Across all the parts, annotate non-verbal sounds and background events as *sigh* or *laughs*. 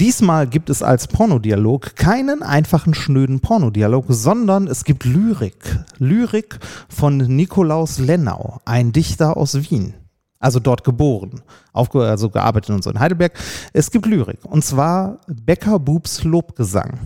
Diesmal gibt es als Pornodialog keinen einfachen schnöden Pornodialog, sondern es gibt Lyrik. Lyrik von Nikolaus Lennau, ein Dichter aus Wien. Also dort geboren, aufge also gearbeitet und so in Heidelberg. Es gibt Lyrik und zwar Becker Bubs Lobgesang.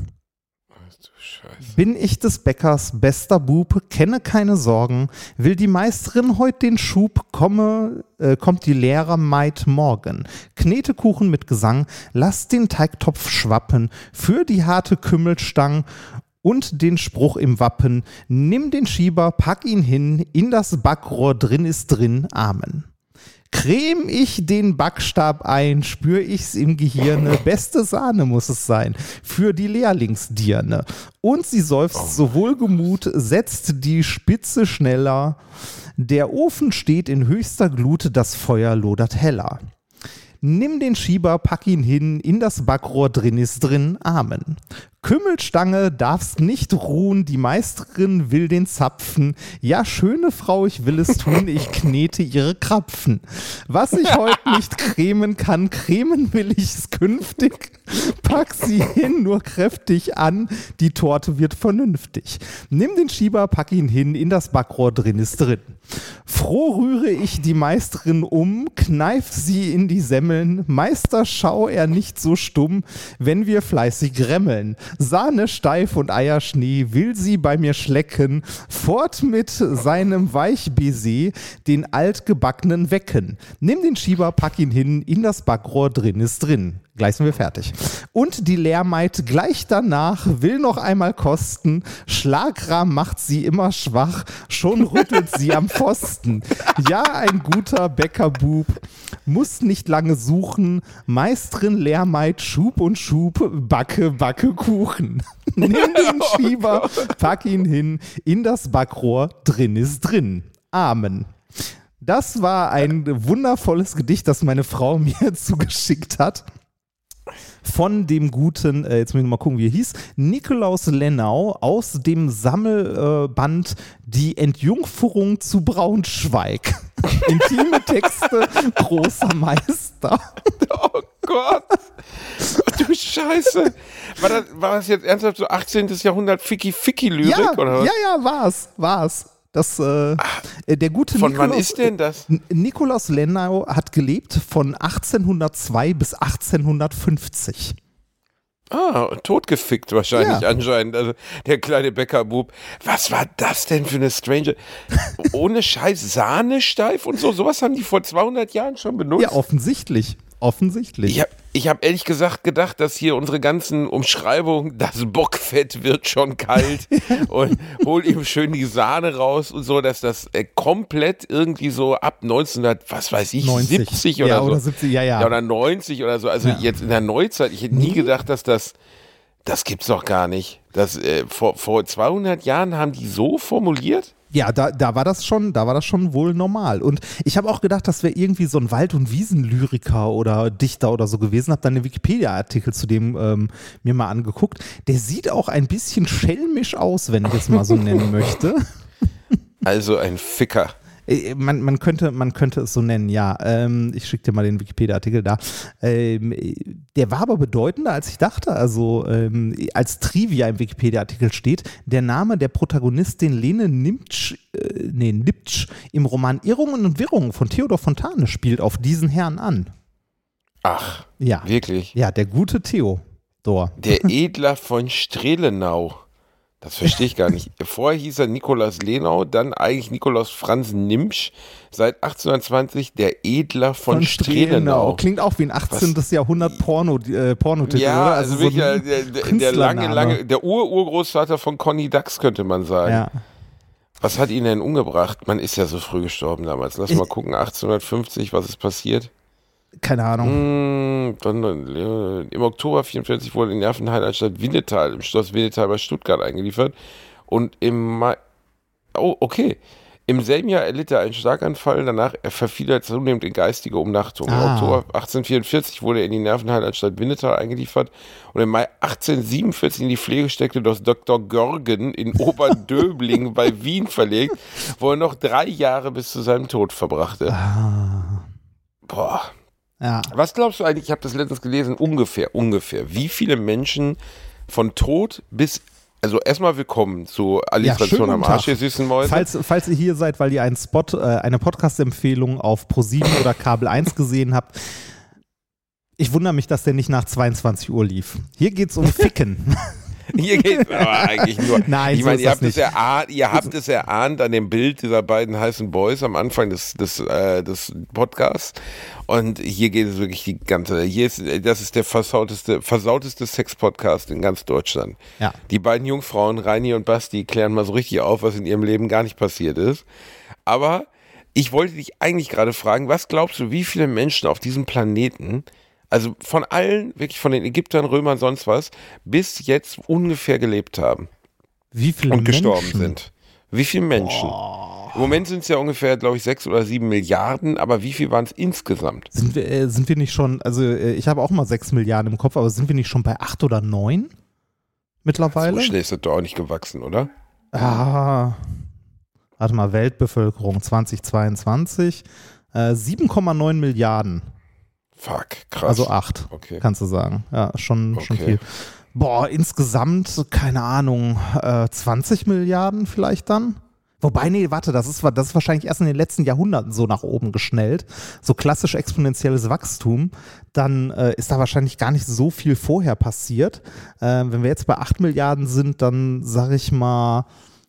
Bin ich des Bäckers bester Bub, kenne keine Sorgen, will die Meisterin heut den Schub, komme, äh, kommt die Lehrermaid morgen. Knete Kuchen mit Gesang, lass den Teigtopf schwappen, für die harte Kümmelstang und den Spruch im Wappen, nimm den Schieber, pack ihn hin, in das Backrohr drin ist drin, Amen. Creme ich den Backstab ein, spür ich's im Gehirne. Beste Sahne muss es sein für die Lehrlingsdirne. Und sie seufzt so wohlgemut, setzt die Spitze schneller. Der Ofen steht in höchster Glut, das Feuer lodert heller. Nimm den Schieber, pack ihn hin, in das Backrohr drin ist drin, Amen. Kümmelstange darfst nicht ruhen, die Meisterin will den Zapfen. Ja, schöne Frau, ich will es tun, ich *laughs* knete ihre Krapfen. Was ich heute nicht *laughs* cremen kann, cremen will ich es künftig. Pack sie hin, nur kräftig an, die Torte wird vernünftig. Nimm den Schieber, pack ihn hin, in das Backrohr drin ist drin. Froh rühre ich die Meisterin um, kneif sie in die Semmeln. Meister, schau er nicht so stumm, wenn wir fleißig remmeln. Sahne steif und Eierschnee will sie bei mir schlecken, fort mit seinem Weichbaiser den altgebackenen wecken. Nimm den Schieber, pack ihn hin, in das Backrohr drin ist drin. Gleich sind wir fertig. Und die Lehrmaid gleich danach will noch einmal kosten. Schlagrahm macht sie immer schwach, schon rüttelt sie am Pfosten. Ja, ein guter Bäckerbub muss nicht lange suchen. Meisterin Lehrmaid Schub und Schub, Backe, Backe Kuchen. *laughs* Nimm den Schieber, pack ihn hin, in das Backrohr, drin ist drin. Amen. Das war ein wundervolles Gedicht, das meine Frau *laughs* mir zugeschickt hat von dem guten, äh, jetzt müssen wir mal gucken, wie er hieß, Nikolaus Lennau aus dem Sammelband äh, Die Entjungferung zu Braunschweig. *laughs* Intime Texte großer Meister. Oh Gott. Oh, du Scheiße. War das, war das jetzt ernsthaft so 18. Jahrhundert Ficky-Ficky-Lyrik? Ja, oder was? ja, ja, war's, war's. Das, äh, äh, der gute Von Nikolaus, wann ist denn das? Nikolaus Lennau hat gelebt von 1802 bis 1850. Ah, totgefickt wahrscheinlich Ja. anscheinend. Also der kleine Bäckerbub. Was war das denn für eine strange. *laughs* Ohne Scheiß Sahne steif und so. Sowas haben die vor 200 Jahren schon benutzt. Ja, offensichtlich. Offensichtlich. Ich habe ich hab ehrlich gesagt gedacht, dass hier unsere ganzen Umschreibungen, das Bockfett wird schon kalt *laughs* und hol ihm schön die Sahne raus und so, dass das äh, komplett irgendwie so ab 1900, was weiß ich, 90. 70 oder ja, so. Oder 70, ja, ja. oder 90 oder so. Also Ja. jetzt in der Neuzeit, ich hätte nie gedacht, dass das, das gibt's doch gar nicht. Das, äh, vor, vor 200 Jahren haben die so formuliert? Ja, da, da war das schon, da war das schon wohl normal. Und ich habe auch gedacht, das wäre irgendwie so ein Wald- und Wiesenlyriker oder Dichter oder so gewesen. Habe dann einen Wikipedia-Artikel zu dem ähm, mir mal angeguckt. Der sieht auch ein bisschen schelmisch aus, wenn ich es mal so nennen möchte. *laughs* Also ein Ficker. Äh, Man, man, könnte, man könnte es so nennen, ja. Ähm, ich schicke dir mal den Wikipedia-Artikel da. Ähm, äh, der war aber bedeutender, als ich dachte. Also ähm, als Trivia im Wikipedia-Artikel steht, der Name der Protagonistin Lene Nimtsch, äh, nee, Niptsch im Roman Irrungen und Wirrungen von Theodor Fontane spielt auf diesen Herrn an. Ach, Ja, wirklich. ja, der gute Theo. Dor. Der *laughs* Edler von Strelenau. Das verstehe ich gar nicht. *laughs* Vorher hieß er Nikolaus Lenau, dann eigentlich Nikolaus Franz Nimsch. Seit 1820 der Edler von, Strelenau. Klingt auch wie ein 18. Jahrhundert Porno, äh, Pornotitel, Ja, oder? also, so wirklich ein äh, der, der, lange, lange, der Ur-Urgroßvater von Conny Dax, könnte man sagen. Ja. Was hat ihn denn umgebracht? Man ist ja so früh gestorben damals. Lass Ich- mal gucken, 1850, was ist passiert? Keine Ahnung. Hm, dann, äh, Im Oktober 44 wurde in der Nervenheilanstalt Winnetal im Schloss Winnetal bei Stuttgart eingeliefert. Und im Mai. Oh, okay. Im selben Jahr erlitt er einen Schlaganfall, danach verfiel er zunehmend in geistige Umnachtung. Im Ah. Oktober 1844 wurde er in die Nervenheilanstalt Winnetal eingeliefert und im Mai 1847 in die Pflegesteckte des Dr. Görgen in *laughs* Oberdöbling bei Wien verlegt, wo er noch drei Jahre bis zu seinem Tod verbrachte. Ah, Boah. Ja. Was glaubst du eigentlich, ich habe das letztens gelesen, ungefähr, ungefähr, wie viele Menschen von Tod bis, also erstmal willkommen zu Alliteration schönen am Arsch, ihr süßen Mäuse. Falls, falls ihr hier seid, weil ihr einen Spot, äh, eine Podcast-Empfehlung auf Pro7 oder Kabel 1 gesehen habt, ich wundere mich, dass der nicht nach 22 Uhr lief. Hier geht es um *laughs* Ficken. *laughs* Hier geht aber eigentlich nur. *laughs* Nein, ich so meine, ist ihr das habt, es erahnt, ihr habt es erahnt an dem Bild dieser beiden heißen Boys am Anfang des, des, äh, des Podcasts. Und hier geht es wirklich die ganze. Hier ist, das ist der versauteste, versauteste Sex-Podcast in ganz Deutschland. Ja. Die beiden Jungfrauen, Reini und Basti, klären mal so richtig auf, was in ihrem Leben gar nicht passiert ist. Aber ich wollte dich eigentlich gerade fragen, was glaubst du, wie viele Menschen auf diesem Planeten, also von allen, wirklich von den Ägyptern, Römern, sonst was, bis jetzt ungefähr gelebt haben Wie viele und gestorben Menschen? sind? Wie viele Menschen? Im Moment sind es ja ungefähr, glaube ich, sechs oder sieben Milliarden, aber wie viel waren es insgesamt? Sind wir, äh, sind wir nicht schon, also äh, ich habe auch mal 6 Milliarden im Kopf, aber sind wir nicht schon bei 8 oder 9 mittlerweile? So schnell ist das doch auch nicht gewachsen, oder? Ah, warte mal, Weltbevölkerung 2022, äh, 7,9 Milliarden, Fuck, krass. also 8, Okay. kannst du sagen. Ja, schon, schon Okay. viel. Boah, insgesamt, keine Ahnung, äh, 20 Milliarden vielleicht dann? Wobei, nee, warte, das ist, das ist wahrscheinlich erst in den letzten Jahrhunderten so nach oben geschnellt. So klassisch exponentielles Wachstum. Dann äh, ist da wahrscheinlich gar nicht so viel vorher passiert. Äh, wenn wir jetzt bei 8 Milliarden sind, dann sage ich mal,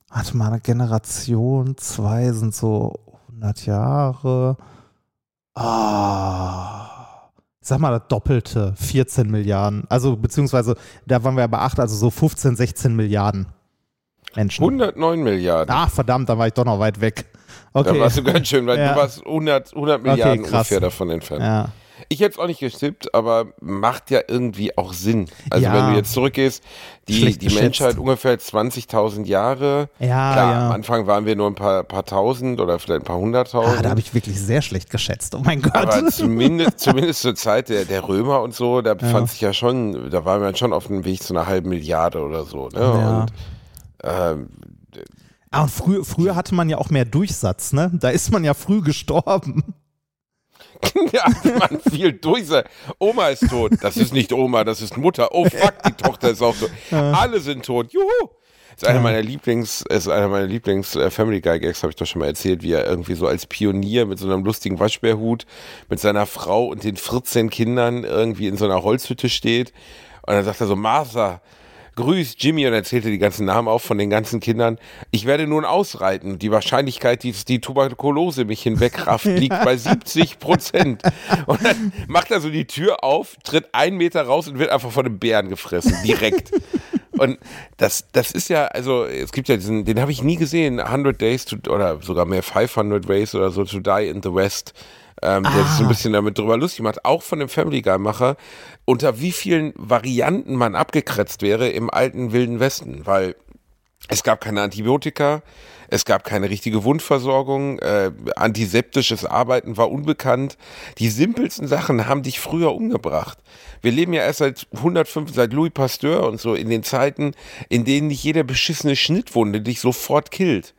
warte mal, eine Generation, zwei sind so 100 Jahre. Ah. Sag mal das Doppelte, 14 Milliarden. Also beziehungsweise, da waren wir bei 8, also so 15, 16 Milliarden Menschen. 109 Milliarden. Ach, verdammt, da war ich doch noch weit weg. Okay. Da warst du ganz schön, weil *laughs* Ja. du warst 100, 100 Milliarden krass. ungefähr davon entfernt. ja. Ich hätte es auch nicht gestippt, aber macht ja irgendwie auch Sinn. Also Ja. wenn du jetzt zurückgehst, die, Schlecht die geschätzt. Menschheit ungefähr 20.000 Jahre. Ja, Klar, ja. am Anfang waren wir nur ein paar, paar tausend oder vielleicht ein paar Ah, hunderttausend. da habe ich wirklich sehr schlecht geschätzt. Oh mein Gott. aber zumindest, *laughs* zumindest zur Zeit der, der Römer und so, da befand Ja. sich ja schon, da waren wir schon auf dem Weg zu einer halben Milliarde oder so. Ne? Ja. Und ähm, ah, und früher, früher hatte man ja auch mehr Durchsatz, ne? Da ist man ja früh gestorben. *laughs* Ja, man viel durch. Oma ist tot. Das ist nicht Oma, das ist Mutter. Oh fuck, die Tochter ist auch tot. Alle sind tot. Juhu. Ist einer meiner Lieblings, ist einer meiner Lieblings äh, Family Guy Gags, habe ich doch schon mal erzählt, wie er irgendwie so als Pionier mit so einem lustigen Waschbärhut mit seiner Frau und den 14 Kindern irgendwie in so einer Holzhütte steht. Und dann sagt er so, Martha, grüß Jimmy und erzählte die ganzen Namen auf von den ganzen Kindern. Ich werde nun ausreiten. Die Wahrscheinlichkeit, dass die Tuberkulose mich hinwegrafft, *laughs* liegt bei 70 Prozent. Und dann macht er so die Tür auf, tritt einen Meter raus und wird einfach von einem Bären gefressen, direkt. *laughs* Und das, das ist ja, also es gibt ja diesen, den habe ich nie gesehen, 100 Days to, oder sogar mehr 500 Ways oder so, to die in the West. Ähm, der sich so ein bisschen damit drüber lustig macht, auch von dem Family Guy-Macher, unter wie vielen Varianten man abgekratzt wäre im alten Wilden Westen, weil es gab keine Antibiotika, es gab keine richtige Wundversorgung, äh, antiseptisches Arbeiten war unbekannt. Die simpelsten Sachen haben dich früher umgebracht. Wir leben ja erst seit 105, seit Louis Pasteur und so in den Zeiten, in denen nicht jede beschissene Schnittwunde dich sofort killt.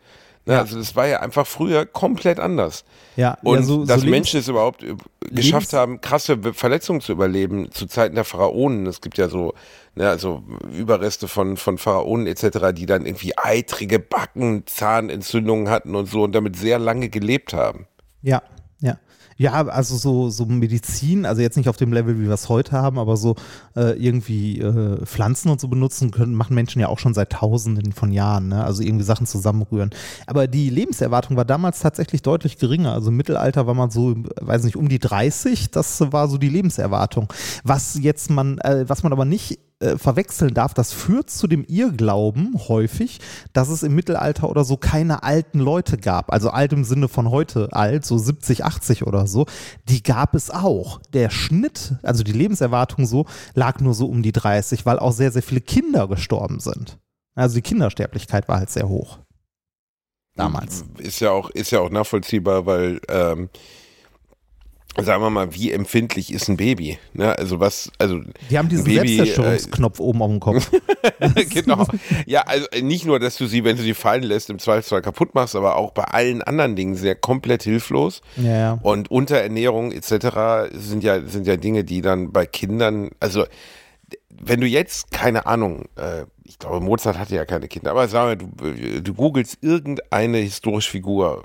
Ja. Also das war ja einfach früher komplett anders. Ja, Und ja, so, dass so Menschen es überhaupt äh, geschafft haben, krasse Verletzungen zu überleben zu Zeiten der Pharaonen. Es gibt ja so, ne, also Überreste von, von Pharaonen etc., die dann irgendwie eitrige Backen, Zahnentzündungen hatten und so und damit sehr lange gelebt haben. Ja, ja. Also so, so Medizin, also jetzt nicht auf dem Level, wie wir es heute haben, aber so äh, irgendwie äh, Pflanzen und so benutzen können, machen Menschen ja auch schon seit Tausenden von Jahren, ne? also irgendwie Sachen zusammenrühren. Aber die Lebenserwartung war damals tatsächlich deutlich geringer. Also im Mittelalter war man so, weiß nicht, um die 30, das war so die Lebenserwartung. Was jetzt man, äh, was man aber nicht äh, verwechseln darf, das führt zu dem Irrglauben häufig, dass es im Mittelalter oder so keine alten Leute gab. Also alt im Sinne von heute alt, so 70, 80 oder so. Die gab es auch. Der Schnitt, also die Lebenserwartung so, lag nur so um die 30, weil auch sehr, sehr viele Kinder gestorben sind. Also die Kindersterblichkeit war halt sehr hoch. damals. Ist ja auch, ist ja auch nachvollziehbar, weil ähm, sagen wir mal, wie empfindlich ist ein Baby? Ne? Also was, also Die haben diesen Baby, Selbstzerstörungsknopf oben auf dem Kopf. *laughs* genau. Ja, also nicht nur, dass du sie, wenn du sie fallen lässt, im Zweifelsfall kaputt machst, aber auch bei allen anderen Dingen sehr komplett hilflos. Ja, ja. Und Unterernährung etc. sind ja, sind ja Dinge, die dann bei Kindern, also wenn du jetzt, keine Ahnung, äh, ich glaube, Mozart hatte ja keine Kinder, aber sag mal, du, du googelst irgendeine historische Figur.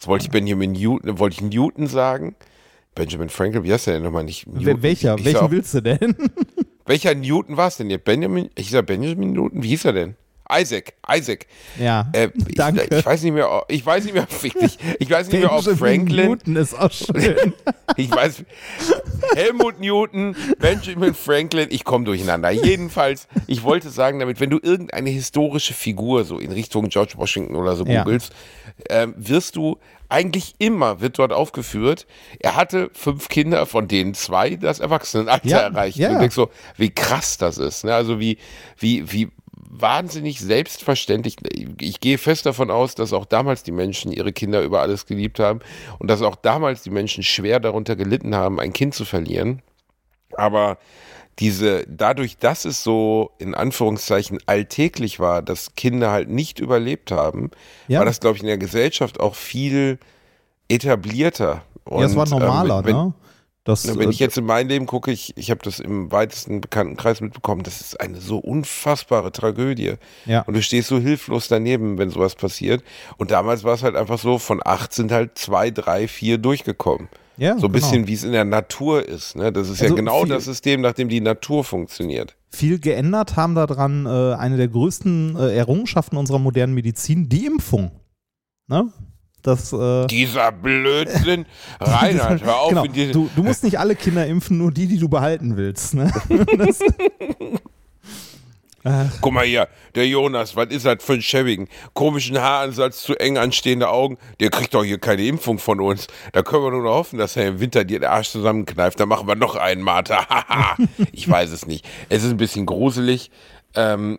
Jetzt wollte ich Benjamin Newton, wollte ich Newton sagen. Benjamin Franklin, wie heißt der denn nochmal nicht? Newton. Welcher? Ich Welchen sag- willst du denn? welcher Newton war es denn jetzt? Benjamin, ich sag Benjamin Newton, wie hieß er denn? Isaac, Isaac. Ja, Äh, ich, danke. Ich weiß nicht mehr, ich weiß nicht mehr, ich, ich weiß nicht mehr, ob Franklin, Newton ist auch schön. *laughs* ich weiß, Helmut Newton, Benjamin Franklin, ich komme durcheinander. Jedenfalls, ich wollte sagen damit, wenn du irgendeine historische Figur so in Richtung George Washington oder so Ja. googelst, ähm, wirst du eigentlich immer, wird dort aufgeführt, er hatte fünf Kinder, von denen zwei das Erwachsenenalter Ja, erreicht. ja. Und denkst so, wie krass das ist. Ne? Also wie, wie, wie wahnsinnig selbstverständlich. Ich gehe fest davon aus, dass auch damals die Menschen ihre Kinder über alles geliebt haben und dass auch damals die Menschen schwer darunter gelitten haben, ein Kind zu verlieren. Aber diese, dadurch, dass es so in Anführungszeichen alltäglich war, dass Kinder halt nicht überlebt haben, Ja. war das, glaube ich, in der Gesellschaft auch viel etablierter. ja, es war Und, normaler, ähm, wenn, ne? Das, wenn äh, ich jetzt in mein Leben gucke, ich, ich habe das im weitesten Bekanntenkreis mitbekommen, das ist eine so unfassbare Tragödie. Ja. Und du stehst so hilflos daneben, wenn sowas passiert. Und damals war es halt einfach so, von acht sind halt zwei, drei, vier durchgekommen. ja, So ein genau. bisschen, wie es in der Natur ist. Ne? Das ist Also ja genau das System, nach dem die Natur funktioniert. viel geändert haben daran äh, eine der größten äh, Errungenschaften unserer modernen Medizin, die Impfung. Ne? Das, äh, Dieser Blödsinn. *laughs* Reinhard, hör auf. genau. du, du musst nicht alle Kinder impfen, nur die, die du behalten willst. Ne? *laughs* Das, Guck mal hier, der Jonas, was ist das für ein schäbigen? Komischen Haaransatz, zu eng anstehende Augen. Der kriegt doch hier keine Impfung von uns. Da können wir nur noch hoffen, dass er im Winter dir den Arsch zusammenkneift. Dann machen wir noch einen, Martha. Haha. *laughs* ich weiß es nicht. Es ist ein bisschen gruselig. Ähm,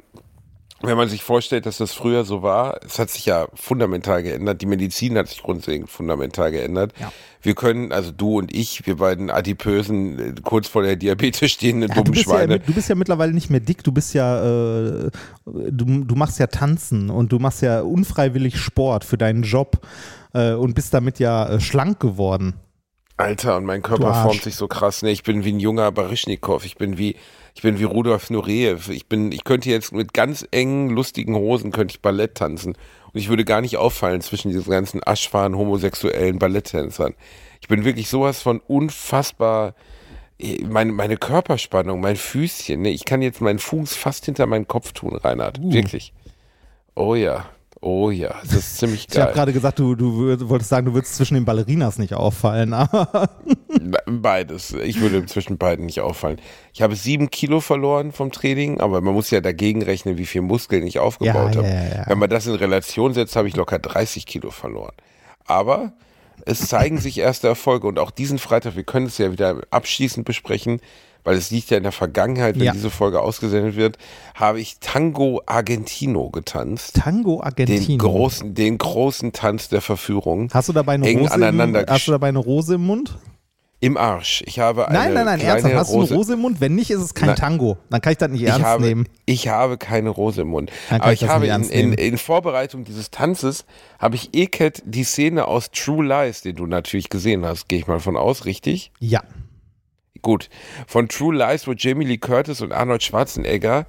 wenn man sich vorstellt, dass das früher so war, es hat sich ja fundamental geändert. Die Medizin hat sich grundlegend fundamental geändert. Ja. Wir können, also du und ich, wir beiden adipösen, äh, kurz vor der Diabetes stehenden ja, du, dummen ja, Schweine. du bist ja mittlerweile nicht mehr dick, du bist ja, äh, du, du machst ja Tanzen und du machst ja unfreiwillig Sport für deinen Job äh, und bist damit ja äh, schlank geworden. Alter, und mein Du Körper formt sich so krass. Ne? Ich bin wie ein junger Barischnikow. Ich bin wie, ich bin wie Rudolf Nureyev. Ich bin, ich könnte jetzt mit ganz engen, lustigen Hosen könnte ich Ballett tanzen. Und ich würde gar nicht auffallen zwischen diesen ganzen aschfahren homosexuellen Balletttänzern. Ich bin wirklich sowas von unfassbar, eh, meine, meine Körperspannung, mein Füßchen, ne? ich kann jetzt meinen Fuß fast hinter meinen Kopf tun, Reinhard. Uh. Wirklich. Oh ja. Oh ja, das ist ziemlich Ich habe geil. gerade gesagt, du, du wolltest sagen, du würdest zwischen den Ballerinas nicht auffallen, *laughs* Beides. Ich würde zwischen beiden nicht auffallen. Ich habe sieben Kilo verloren vom Training, aber man muss ja dagegen rechnen, wie viel Muskeln ich aufgebaut Ja, habe. ja, ja. Wenn man das in Relation setzt, habe ich locker 30 Kilo verloren. Aber es zeigen sich erste Erfolge und auch diesen Freitag, wir können es ja wieder abschließend besprechen, weil es liegt ja in der Vergangenheit, wenn Ja. diese Folge ausgesendet wird, habe ich Tango Argentino getanzt. Tango Den Argentino. großen, den großen Tanz der Verführung. Hast du dabei eine eng Rose im, hast du dabei eine Rose im Mund? Im Arsch. Ich habe eine Nein, nein, nein, ernsthaft. Hast du Rose. eine Rose im Mund? Wenn nicht, ist es kein Nein. Tango. Dann kann ich das nicht ernst ich habe, nehmen. Ich habe keine Rose im Mund. Aber ich ich habe in, ernst in, in Vorbereitung dieses Tanzes, habe ich Eket die Szene aus True Lies, den du natürlich gesehen hast, gehe ich mal von aus, richtig? Ja. Gut. Von True Lies, wo Jamie Lee Curtis und Arnold Schwarzenegger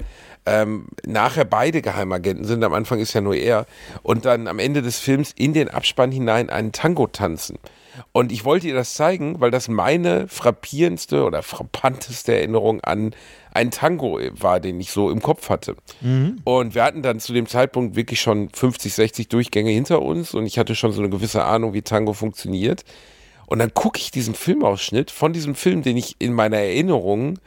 ähm, nachher beide Geheimagenten sind. Am Anfang ist ja nur er. Und dann am Ende des Films in den Abspann hinein einen Tango tanzen. Und ich wollte ihr das zeigen, weil das meine frappierendste oder frappanteste Erinnerung an einen Tango war, den ich so im Kopf hatte. Und wir hatten dann zu dem Zeitpunkt wirklich schon 50, 60 Durchgänge hinter uns und ich hatte schon so eine gewisse Ahnung, wie Tango funktioniert. Und dann gucke ich diesen Filmausschnitt von diesem Film, den ich in meiner Erinnerung,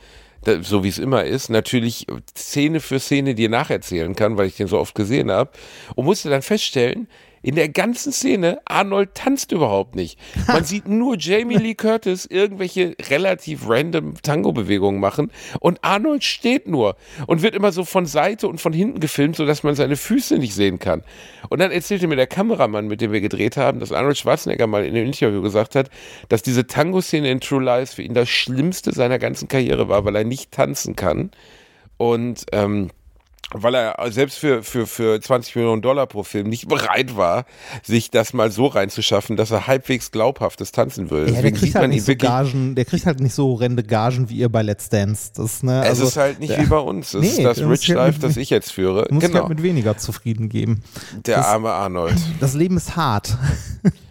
so wie es immer ist, natürlich Szene für Szene dir nacherzählen kann, weil ich den so oft gesehen habe. Und musste dann feststellen, In der ganzen Szene, Arnold tanzt überhaupt nicht. Man *laughs* sieht nur Jamie Lee Curtis irgendwelche relativ random Tango-Bewegungen machen und Arnold steht nur und wird immer so von Seite und von hinten gefilmt, sodass man seine Füße nicht sehen kann. Und dann erzählte mir der Kameramann, mit dem wir gedreht haben, dass Arnold Schwarzenegger mal in einem Interview gesagt hat, dass diese Tango-Szene in True Lies für ihn das Schlimmste seiner ganzen Karriere war, weil er nicht tanzen kann. Und ähm, weil er selbst für, für, für 20 Millionen Dollar pro Film nicht bereit war, sich das mal so reinzuschaffen, dass er halbwegs glaubhaftes tanzen würde. Ja, der kriegt halt nicht so Gagen, der kriegt halt nicht so horrende Gagen wie ihr bei Let's Dance. Das, ne, es also, ist halt nicht der, wie bei uns. Es Nee, ist das Rich halt Life, mit- das ich jetzt führe. muss ich Genau. halt mit weniger zufrieden geben. Der das- arme Arnold. *clears throat* Das Leben ist hart. *laughs*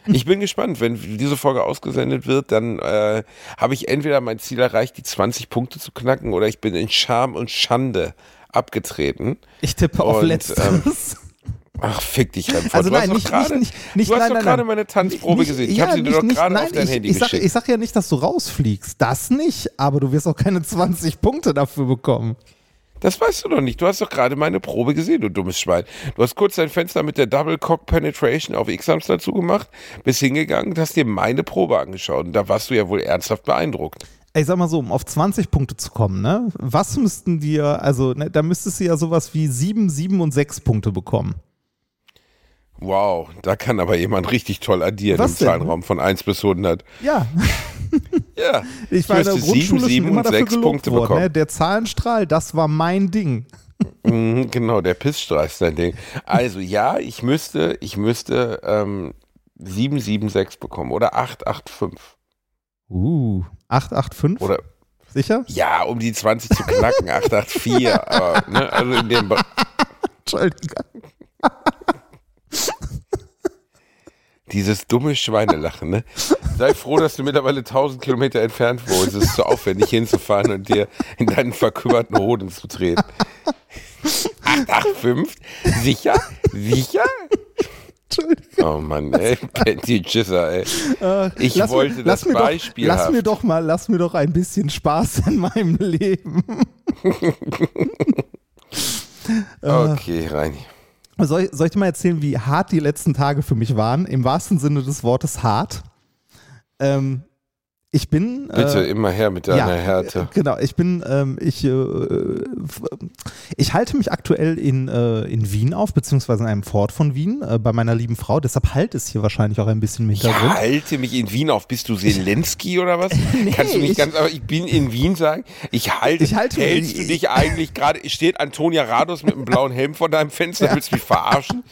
Ich bin gespannt, wenn diese Folge ausgesendet wird, dann äh, habe ich entweder mein Ziel erreicht, die 20 Punkte zu knacken, oder ich bin in Scham und Schande abgetreten. Ich tippe auf Und, Letzteres. Ach, fick dich, Remford. Also du nein, nicht, doch gerade, nicht, nicht, du hast nein, doch gerade meine Tanzprobe Nicht- gesehen. Ich ja, habe sie dir doch gerade auf dein ich, Handy ich sag, geschickt. ich sag ja nicht, dass du rausfliegst. Das nicht, aber du wirst auch keine 20 Punkte dafür bekommen. Das weißt du doch nicht. Du hast doch gerade meine Probe gesehen, du dummes Schwein. Du hast kurz dein Fenster mit der Double Cock Penetration auf X-Hamster zugemacht, bist hingegangen und hast dir meine Probe angeschaut. Und da warst du ja wohl ernsthaft beeindruckt. Ich sag mal so, um auf 20 Punkte zu kommen, ne? Was müssten dir, also, ne, da müsstest du ja sowas wie 7, 7 und 6 Punkte bekommen. Wow, da kann aber jemand richtig toll addieren Was im denn? Zahlenraum von 1 bis 100. Ja, *laughs* Ja, ich war in der Grundschule sieben, schon sieben immer und dafür sechs gelobt Punkte worden. bekommen. Ne? Der Zahlenstrahl, das war mein Ding. Mhm, genau, der Pissstrahl ist dein Ding. Also ja, ich müsste, ich müsste ähm, 776 bekommen oder 885. Uh, 885? Oder Sicher? ja, um die 20 zu knacken, 884. *laughs* aber, ne, also in dem Be Entschuldigung. Dieses dumme Schweinelachen, ne? Sei froh, dass du mittlerweile 1000 Kilometer entfernt wohnst. Es ist zu aufwendig hinzufahren und dir in deinen verkümmerten Hoden zu treten. 885? Sicher? Sicher? Oh Mann, ey. *laughs* Die Chisser, ey. Ich Lass mir- wollte lass das mir Beispiel Doch, lass mir doch mal, lass mir doch ein bisschen Spaß *laughs* in meinem Leben. *laughs* Okay, Reini. Soll, soll ich dir mal erzählen, wie hart die letzten Tage für mich waren? Im wahrsten Sinne des Wortes hart. Ähm, ich bin. Bitte äh, immer her mit deiner ja, Härte. Genau, ich bin, ähm, ich, äh, f- ich halte mich aktuell in, äh, in Wien auf, beziehungsweise in einem Fort von Wien, äh, bei meiner lieben Frau. Deshalb halt es hier wahrscheinlich auch ein bisschen im Ich Hintergrund. halte mich in Wien auf. Bist du Zelensky oder was? *laughs* Kannst du nicht ich- ganz, aber ich bin in Wien sagen. Ich halte, Ich halte- hältst du dich eigentlich gerade, steht Antonia Rados mit einem blauen Helm vor deinem Fenster, willst du mich verarschen?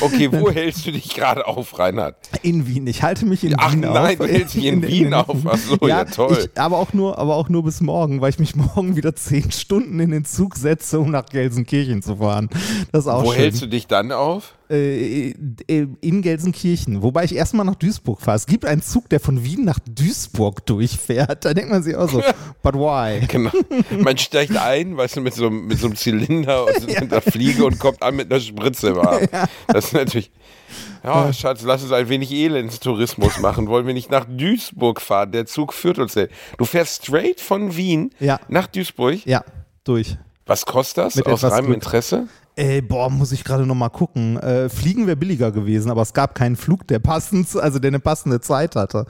Okay, wo *laughs* hältst du dich gerade auf, Reinhard? In Wien. Ich halte mich in Ach Wien nein, auf. du hältst dich in *laughs* Wien auf. So, ja, toll. Ich, aber, auch nur, aber auch nur bis morgen, weil ich mich *laughs* morgen wieder zehn Stunden in den Zug setze, um nach Gelsenkirchen zu fahren. Das ist auch Wo schön. hältst du dich dann auf? äh, äh, in Gelsenkirchen, wobei ich erstmal nach Duisburg fahre. Es gibt einen Zug, der von Wien nach Duisburg durchfährt. *laughs* Da denkt man sich auch so, *laughs* but why? Genau. Man steigt ein, weißt du, mit so, einem- mit so einem Zylinder und mit einer Fliege und kommt an mit einer Spritze im Arm. Das ist natürlich. Ja, Schatz, lass uns ein wenig Elendstourismus machen. Wollen wir nicht nach Duisburg fahren? Der Zug führt uns hin. Du fährst straight von Wien Ja. nach Duisburg. Ja, durch. Was kostet das? Mit Aus reinem. Interesse? Ey, boah, muss ich gerade noch mal gucken. Äh, Fliegen wäre billiger gewesen, aber es gab keinen Flug, der passend, also der eine passende Zeit hatte.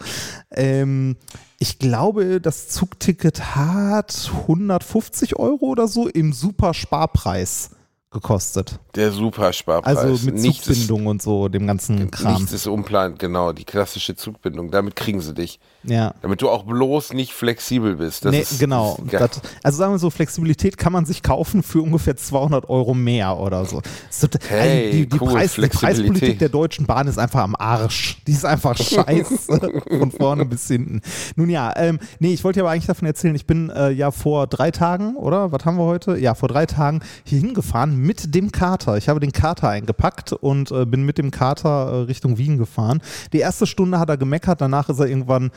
Ähm, ich glaube, das Zugticket hat 150 Euro oder so im super Sparpreis gekostet. Der Supersparpreis. Also mit nichts ist, Zugbindung und so, dem ganzen Kram. nichts ist unplant, genau. Die klassische Zugbindung. Damit kriegen sie dich. Ja. Damit du auch bloß nicht flexibel bist. Das nee, ist, genau. *laughs* Ist. Das, also sagen wir so, Flexibilität kann man sich kaufen für ungefähr 200 Euro mehr oder so. Total- Hey, also die, die, cool, Preis, die. Preispolitik der Deutschen Bahn ist einfach am Arsch. Die ist einfach *laughs* scheiße von vorne bis hinten. Nun ja, ähm, nee, ich wollte ja aber eigentlich davon erzählen, ich bin äh, ja vor drei Tagen, oder? Was haben wir heute? Ja, vor drei Tagen hier hingefahren mit dem Kater. Ich habe den Kater eingepackt und äh, bin mit dem Kater äh, Richtung Wien gefahren. Die erste Stunde hat er gemeckert, danach ist er irgendwann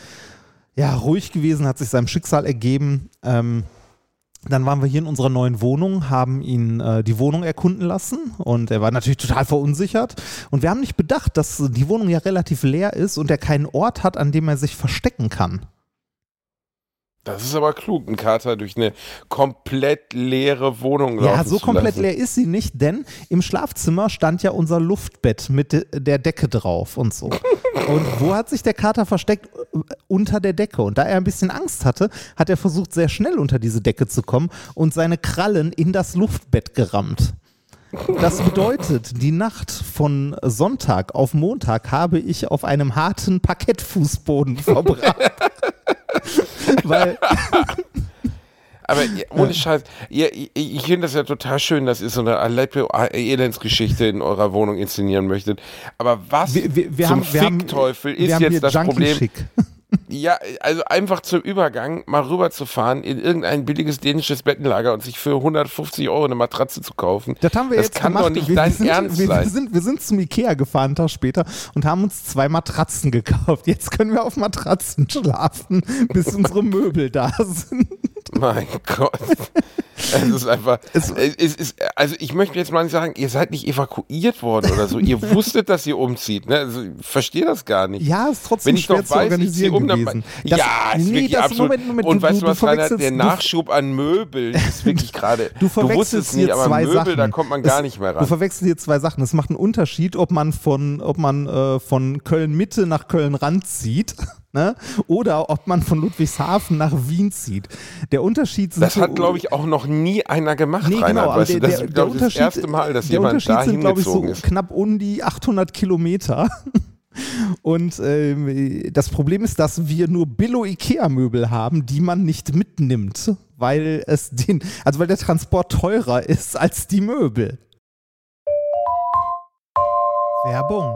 ja, ruhig gewesen, hat sich seinem Schicksal ergeben. Ähm, dann waren wir hier in unserer neuen Wohnung, haben ihn äh, die Wohnung erkunden lassen und er war natürlich total verunsichert. Und wir haben nicht bedacht, dass die Wohnung ja relativ leer ist und er keinen Ort hat, an dem er sich verstecken kann. Das ist aber klug, einen Kater durch eine komplett leere Wohnung laufen Ja, so komplett leer ist sie nicht, denn im Schlafzimmer stand ja unser Luftbett mit de der Decke drauf und so. Und wo hat sich der Kater versteckt? Unter der Decke. Und da er ein bisschen Angst hatte, hat er versucht, sehr schnell unter diese Decke zu kommen und seine Krallen in das Luftbett gerammt. Das bedeutet, die Nacht von Sonntag auf Montag habe ich auf einem harten Parkettfußboden *laughs* verbracht. *laughs* Weil *laughs* Aber ohne Scheiß, ihr, ich, finde das ja total schön, dass ihr so eine Aleppo-Elendsgeschichte in eurer Wohnung inszenieren möchtet. Aber was wir, wir, wir zum haben, Fickteufel ist haben hier jetzt das Junkie Problem? Schick. Ja, also einfach zum Übergang mal rüberzufahren in irgendein billiges dänisches Bettenlager und sich für 150 Euro eine Matratze zu kaufen. Das haben wir das jetzt kann gemacht. doch nicht wir, dein sind, Ernst wir, wir, sein. sind, wir sind zum Ikea gefahren, einen Tag später, und haben uns zwei Matratzen gekauft. Jetzt können wir auf Matratzen schlafen, bis unsere Möbel da sind. Mein *laughs* Gott. Es ist einfach. Es- Es, ist, also ich möchte jetzt mal nicht sagen, ihr seid nicht evakuiert worden oder so. Ihr wusstet, dass ihr umzieht. Ne? Also ich verstehe das gar nicht. Ja, ist trotzdem Wenn ich schwer doch zu weiß, organisieren um, gewesen. Das- ja, ist nee, wirklich das- absolut. Moment, Moment, und du- weißt du- du was, du verwechselst- der du- Nachschub an Möbeln ist *laughs* wirklich gerade. Du wusstest verwechselst es nicht, hier aber zwei Möbel, Sachen. da kommt man gar Es- nicht mehr Du ran. verwechselst hier zwei Sachen. Es macht einen Unterschied, ob man von, ob man äh, von Köln Mitte nach Köln Rand zieht. *laughs* Ne? Oder ob man von Ludwigshafen nach Wien zieht. Der Unterschied sind Das so- hat, glaube ich, auch noch nie einer gemacht, Nee, Reinhard. genau, weißt der, du, das der, ist, der ich, das Unterschied, erste Mal, dass der jemand Unterschied da sind, glaube ich, so ist. knapp um die 800 Kilometer. *laughs* Und ähm, das Problem ist, dass wir nur Billo-Ikea-Möbel haben, die man nicht mitnimmt, weil es den, also weil der Transport teurer ist als die Möbel. Werbung.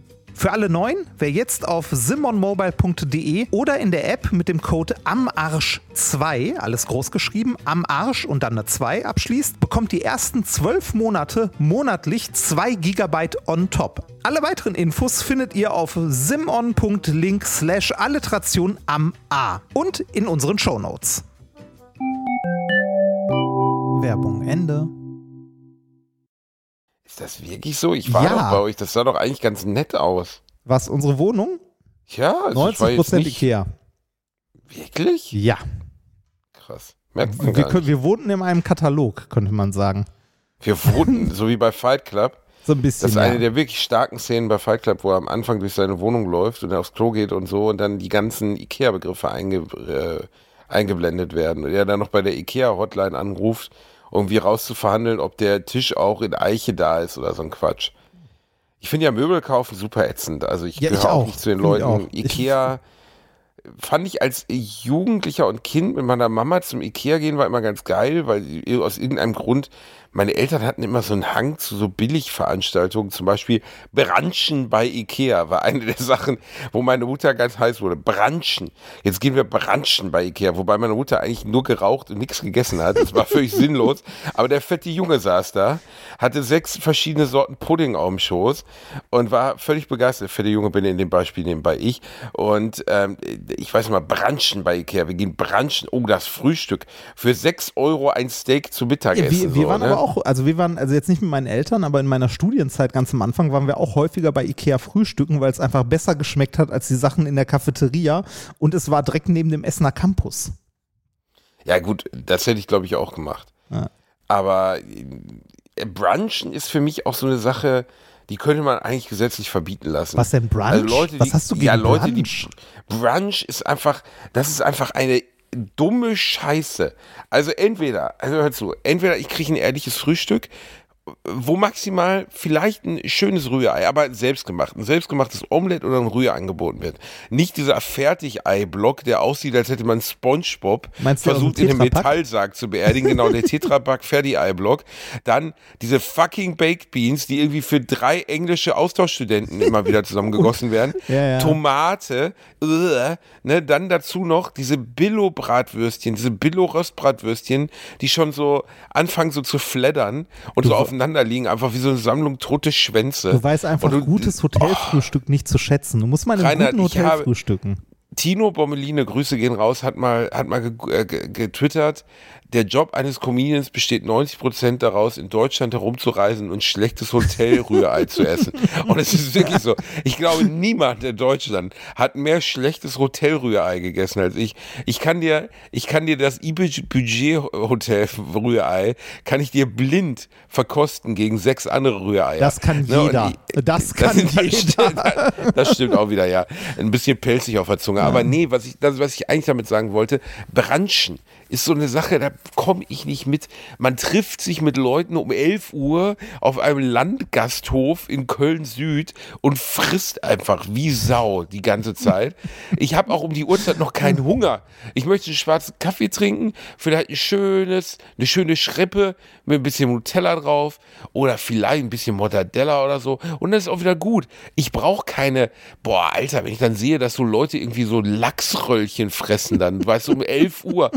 Für alle Neuen, wer jetzt auf simonmobile.de oder in der App mit dem Code AMARSCH2, alles groß geschrieben, am Arsch und dann eine 2 abschließt, bekommt die ersten 12 Monate monatlich 2 GB on top. Alle weiteren Infos findet ihr auf simon.link slash alliteration am A und in unseren Shownotes. Werbung Ende. Ist das wirklich so? Ich war Ja. doch bei euch, das sah doch eigentlich ganz nett aus. Was, unsere Wohnung? Ja, also ich war jetzt 90% nicht, Ikea. Wirklich? Ja. Krass. Merkt man Wir, können, wir wohnten in einem Katalog, könnte man sagen. Wir wohnten, *laughs* so wie bei Fight Club. So ein bisschen. Das ist eine ja. der wirklich starken Szenen bei Fight Club, wo er am Anfang durch seine Wohnung läuft und er aufs Klo geht und so und dann die ganzen Ikea-Begriffe einge, äh, eingeblendet werden. Und er dann noch bei der Ikea-Hotline anruft, um wie rauszuverhandeln, ob der Tisch auch in Eiche da ist oder so ein Quatsch. Ich finde ja Möbel kaufen super ätzend. Also ich Ja, gehöre auch auch. nicht zu den Leuten. Ikea fand ich als Jugendlicher und Kind mit meiner Mama zum Ikea gehen war immer ganz geil, weil aus irgendeinem Grund meine Eltern hatten immer so einen Hang zu so Billigveranstaltungen, zum Beispiel Branchen bei Ikea war eine der Sachen, wo meine Mutter ganz heiß wurde. Branchen. Jetzt gehen wir Branchen bei Ikea, wobei meine Mutter eigentlich nur geraucht und nichts gegessen hat. Das war völlig *laughs* sinnlos. Aber der fette Junge saß da, hatte sechs verschiedene Sorten Pudding auf dem Schoß und war völlig begeistert. Fette Junge bin in dem Beispiel nebenbei ich. Und ähm, ich weiß mal, Branchen bei Ikea. Wir gehen Branchen. Oh, das Frühstück. Für sechs Euro ein Steak zu Mittagessen. wir, wir so, ne? Auch, also wir waren, also jetzt nicht mit meinen Eltern, aber in meiner Studienzeit ganz am Anfang waren wir auch häufiger bei Ikea frühstücken, weil es einfach besser geschmeckt hat als die Sachen in der Cafeteria und es war direkt neben dem Essener Campus. Ja, gut, das hätte ich, glaube ich, auch gemacht. Ja. Aber äh, Brunchen ist für mich auch so eine Sache, die könnte man eigentlich gesetzlich verbieten lassen. Was denn Brunch? Also Leute, Was die, hast du gegen ja, Leute, Brunch? Die, Brunch ist einfach, das ist einfach eine dumme Scheiße. Also entweder, also hör zu, entweder ich kriege ein ehrliches Frühstück wo maximal vielleicht ein schönes Rührei, aber selbstgemacht, ein selbstgemachtes Omelett oder ein Rührei angeboten wird. Nicht dieser Fertigei-Block, der aussieht, als hätte man Spongebob Meinst du versucht in einem? Metallsarg zu beerdigen. Genau, der *laughs* Tetrapack Fertigei-Block. Dann diese fucking Baked Beans, die irgendwie für drei englische Austauschstudenten immer wieder *laughs* zusammengegossen werden. Ja, ja. Tomate, äh, ne, dann dazu noch diese Billo-Bratwürstchen, diese Billo-Röstbratwürstchen, die schon so anfangen so zu fleddern und so aufeinander liegen, einfach wie so eine Sammlung tote Schwänze. Du weißt einfach du- gutes Hotelfrühstück nicht zu schätzen. Du musst mal in einem Reinhard, guten Hotel frühstücken. Tino Bommeline, Grüße gehen raus, hat mal, hat mal äh, ge getwittert, der Job eines Comedians besteht 90% daraus, in Deutschland herumzureisen und schlechtes Hotelrührei zu essen. Und es ist wirklich so. Ich glaube, niemand in Deutschland hat mehr schlechtes Hotelrührei gegessen als ich. Ich kann dir, ich kann dir das Budget Hotel Rührei, kann ich dir blind verkosten gegen sechs andere Rühreier. Das kann Ne, jeder. die- Das kann *laughs* das jeder. Stimmt, das stimmt auch wieder, ja. Ein bisschen pelzig auf der Zunge. Aber nee, was ich, das, was ich eigentlich damit sagen wollte, Branchen ist so eine Sache, da komme ich nicht mit. Man trifft sich mit Leuten um 11 Uhr auf einem Landgasthof in Köln-Süd und frisst einfach wie Sau die ganze Zeit. Ich habe auch um die Uhrzeit noch keinen Hunger. Ich möchte einen schwarzen Kaffee trinken, vielleicht ein schönes, eine schöne Schrippe mit ein bisschen Nutella drauf oder vielleicht ein bisschen Mortadella oder so. Und das ist auch wieder gut. Ich brauche keine, boah, Alter, wenn ich dann sehe, dass so Leute irgendwie so Lachsröllchen fressen dann, weißt du, um 11 Uhr.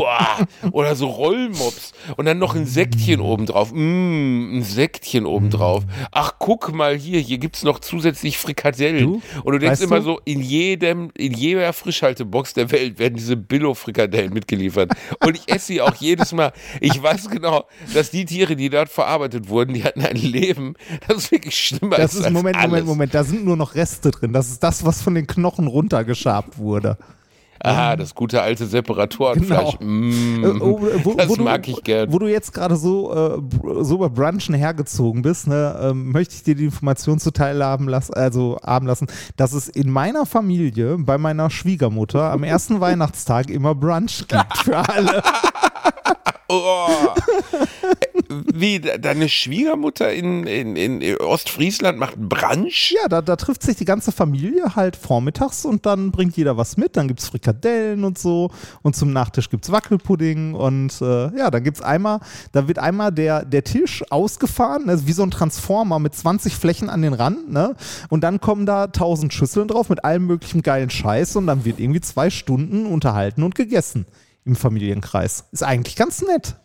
Uah, oder so Rollmops und dann noch ein Sektchen obendrauf. Mm, ein Sektchen obendrauf. Ach, guck mal hier, hier gibt's noch zusätzlich Frikadellen. Du, und du denkst weißt immer du- so, in jedem, in jeder Frischhaltebox der Welt werden diese Billo-Frikadellen mitgeliefert. Und ich esse sie auch jedes Mal. Ich weiß genau, dass die Tiere, die dort verarbeitet wurden, die hatten ein Leben, das ist wirklich schlimmer Das ist ist, als Moment, alles. Moment, Moment, da sind nur noch Reste drin. Das ist das, was von den Knochen runtergeschabt wurde. Ah, das gute alte Separatorenfleisch. Genau. Mm, Äh, oh, wo, das wo du, mag ich gern. Wo du jetzt gerade so, äh, so bei Brunchen hergezogen bist, ne, ähm, möchte ich dir die Information zuteil haben, lass, also haben lassen, dass es in meiner Familie, bei meiner Schwiegermutter, am *laughs* ersten Weihnachtstag immer Brunch gibt für alle. *laughs* Oh. Wie, de- deine Schwiegermutter in, in, in Ostfriesland macht Brunch? Ja, da, da trifft sich die ganze Familie halt vormittags und dann bringt jeder was mit. Dann gibt es Frikadellen und so und zum Nachtisch gibt es Wackelpudding und äh, ja, dann gibt es einmal, da wird einmal der, der Tisch ausgefahren, ne, wie so ein Transformer mit 20 Flächen an den Rand, ne? Und dann kommen da 1000 Schüsseln drauf mit allem möglichen geilen Scheiß und dann wird irgendwie zwei Stunden unterhalten und gegessen im Familienkreis. Ist eigentlich ganz nett.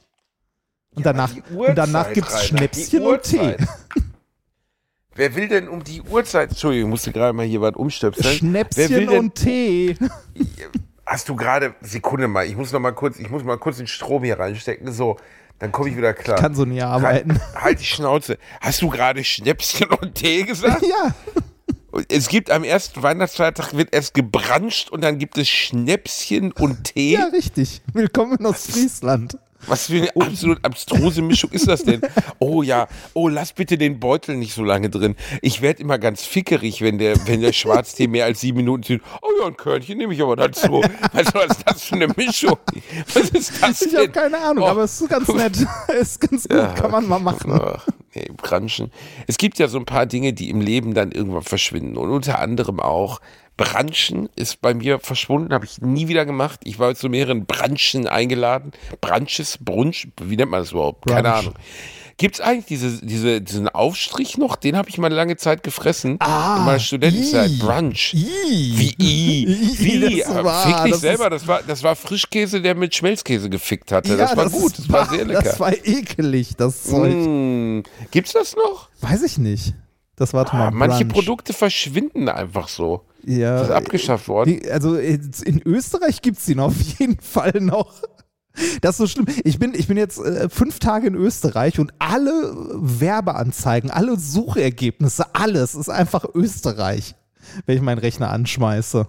Und danach, die und danach Uhrzeit, gibt es Rainer, Schnäpschen und Tee. Uhrzeit. *laughs* Wer will denn um die Uhrzeit, Entschuldigung, ich musste gerade mal hier was umstöpseln. Wer will Schnäpschen denn, und Tee. *laughs* hast du gerade, Sekunde mal, ich muss noch mal kurz, ich muss mal kurz den Strom hier reinstecken, so, dann komme ich wieder klar. Kann so nie arbeiten. Halt, halt die Schnauze. Hast du gerade Schnäpschen und Tee gesagt? Ja. Es gibt am ersten Weihnachtsfeiertag wird erst gebranscht und dann gibt es Schnäpschen und Tee. Ja, richtig. Willkommen in Ostfriesland. Was für eine absolut abstruse Mischung ist das denn? Oh ja, oh, lass bitte den Beutel nicht so lange drin. Ich werde immer ganz fickerig, wenn der, wenn der Schwarztee mehr als sieben Minuten zieht. Oh ja, ein Körnchen nehme ich aber dazu. Was ist das für eine Mischung? Was ist das Ich denn? habe keine Ahnung, Oh. aber es ist ganz nett. *laughs* ist ganz gut, kann man mal machen. Ach, nee, Branchen. Es gibt ja so ein paar Dinge, die im Leben dann irgendwann verschwinden. Und unter anderem auch Branchen ist bei mir verschwunden, habe ich nie wieder gemacht. Ich war zu mehreren Branchen eingeladen. Branches, Brunch, wie nennt man das überhaupt? Keine Brunch. Ahnung. Gibt es eigentlich diese, diese, diesen Aufstrich noch? Den habe ich mal lange Zeit gefressen. Ah, in meiner Studentenzeit. Brunch. Ih. Wie *laughs* i? Wie? das war- Fick dich das selber. Das war, das war Frischkäse, der mit Schmelzkäse gefickt hatte. das war gut. Das war sehr lecker. Das war ekelig, das Zeug. Mm. Gibt's das noch? Weiß ich nicht. Das war mal Ah, manche Brunch. Produkte verschwinden einfach so. Ja, Das ist abgeschafft worden. Die, also in Österreich gibt es noch auf jeden *laughs* Fall noch. Das ist so schlimm. Ich bin, ich bin jetzt äh, fünf Tage in Österreich und alle Werbeanzeigen, alle Suchergebnisse, alles ist einfach Österreich, wenn ich meinen Rechner anschmeiße.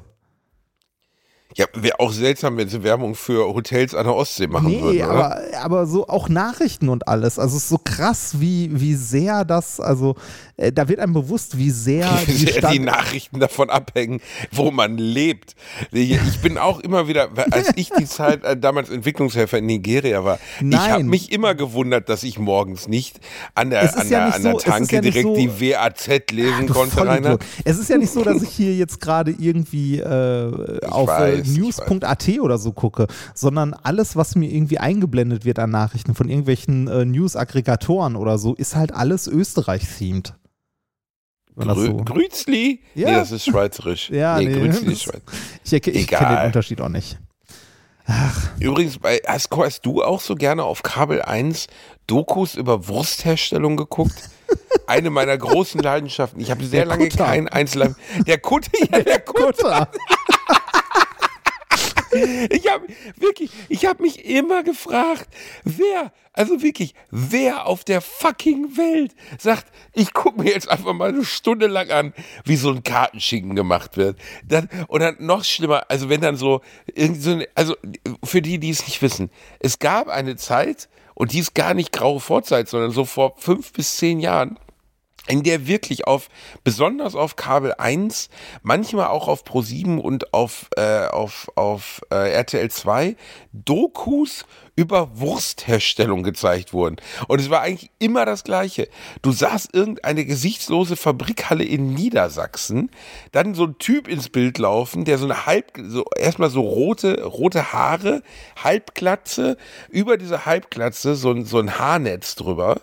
Ja, wäre auch seltsam, wenn sie Werbung für Hotels an der Ostsee machen Nee, würden, oder? aber, aber so auch Nachrichten und alles. Also es ist so krass, wie, wie sehr das, also äh, da wird einem bewusst, wie sehr *laughs* Wie die die Nachrichten davon abhängen, wo man lebt. Ich bin auch immer wieder, als *laughs* ich die Zeit äh, damals Entwicklungshelfer in Nigeria war, ich Nein. habe mich immer gewundert, dass ich morgens nicht an der, an ja der, nicht an der so- Tanke ja direkt so- die WAZ lesen Du konnte. Rainer. Es ist ja nicht so, dass ich hier jetzt gerade irgendwie äh, *laughs* auf äh, ich news.at oder so gucke, sondern alles, was mir irgendwie eingeblendet wird an Nachrichten von irgendwelchen äh, News-Aggregatoren oder so, ist halt alles Österreich-themed. Grü so- Grützli? Ja. Nee, das ist schweizerisch. *laughs* Ja, nee, nee, Grützli ist *laughs* das- Schweiz. Ich, ich kenne den Unterschied auch nicht. Übrigens, bei, hast, hast du auch so gerne auf Kabel 1 Dokus über Wurstherstellung geguckt? *laughs* Eine meiner großen Leidenschaften. Ich habe sehr Der lange Kutter. kein Einzel... Der Kutter, ja, der Kutter. Kutter. Ich habe wirklich, ich habe mich immer gefragt, wer, also wirklich, wer auf der fucking Welt sagt, ich gucke mir jetzt einfach mal eine Stunde lang an, wie so ein Kartenschinken gemacht wird. Dann, und dann noch schlimmer, also wenn dann so, also für die, die es nicht wissen, es gab eine Zeit, und die ist gar nicht graue Vorzeit, sondern so vor fünf bis zehn Jahren, in der wirklich auf, besonders auf Kabel 1, manchmal auch auf Pro 7 und auf, äh, auf, auf äh, RTL 2 Dokus über Wurstherstellung gezeigt wurden. Und es war eigentlich immer das Gleiche. Du sahst irgendeine gesichtslose Fabrikhalle in Niedersachsen, dann so ein Typ ins Bild laufen, der so eine halb, so erstmal so rote, rote Haare, Halbglatze, über diese Halbglatze so ein, so ein Haarnetz drüber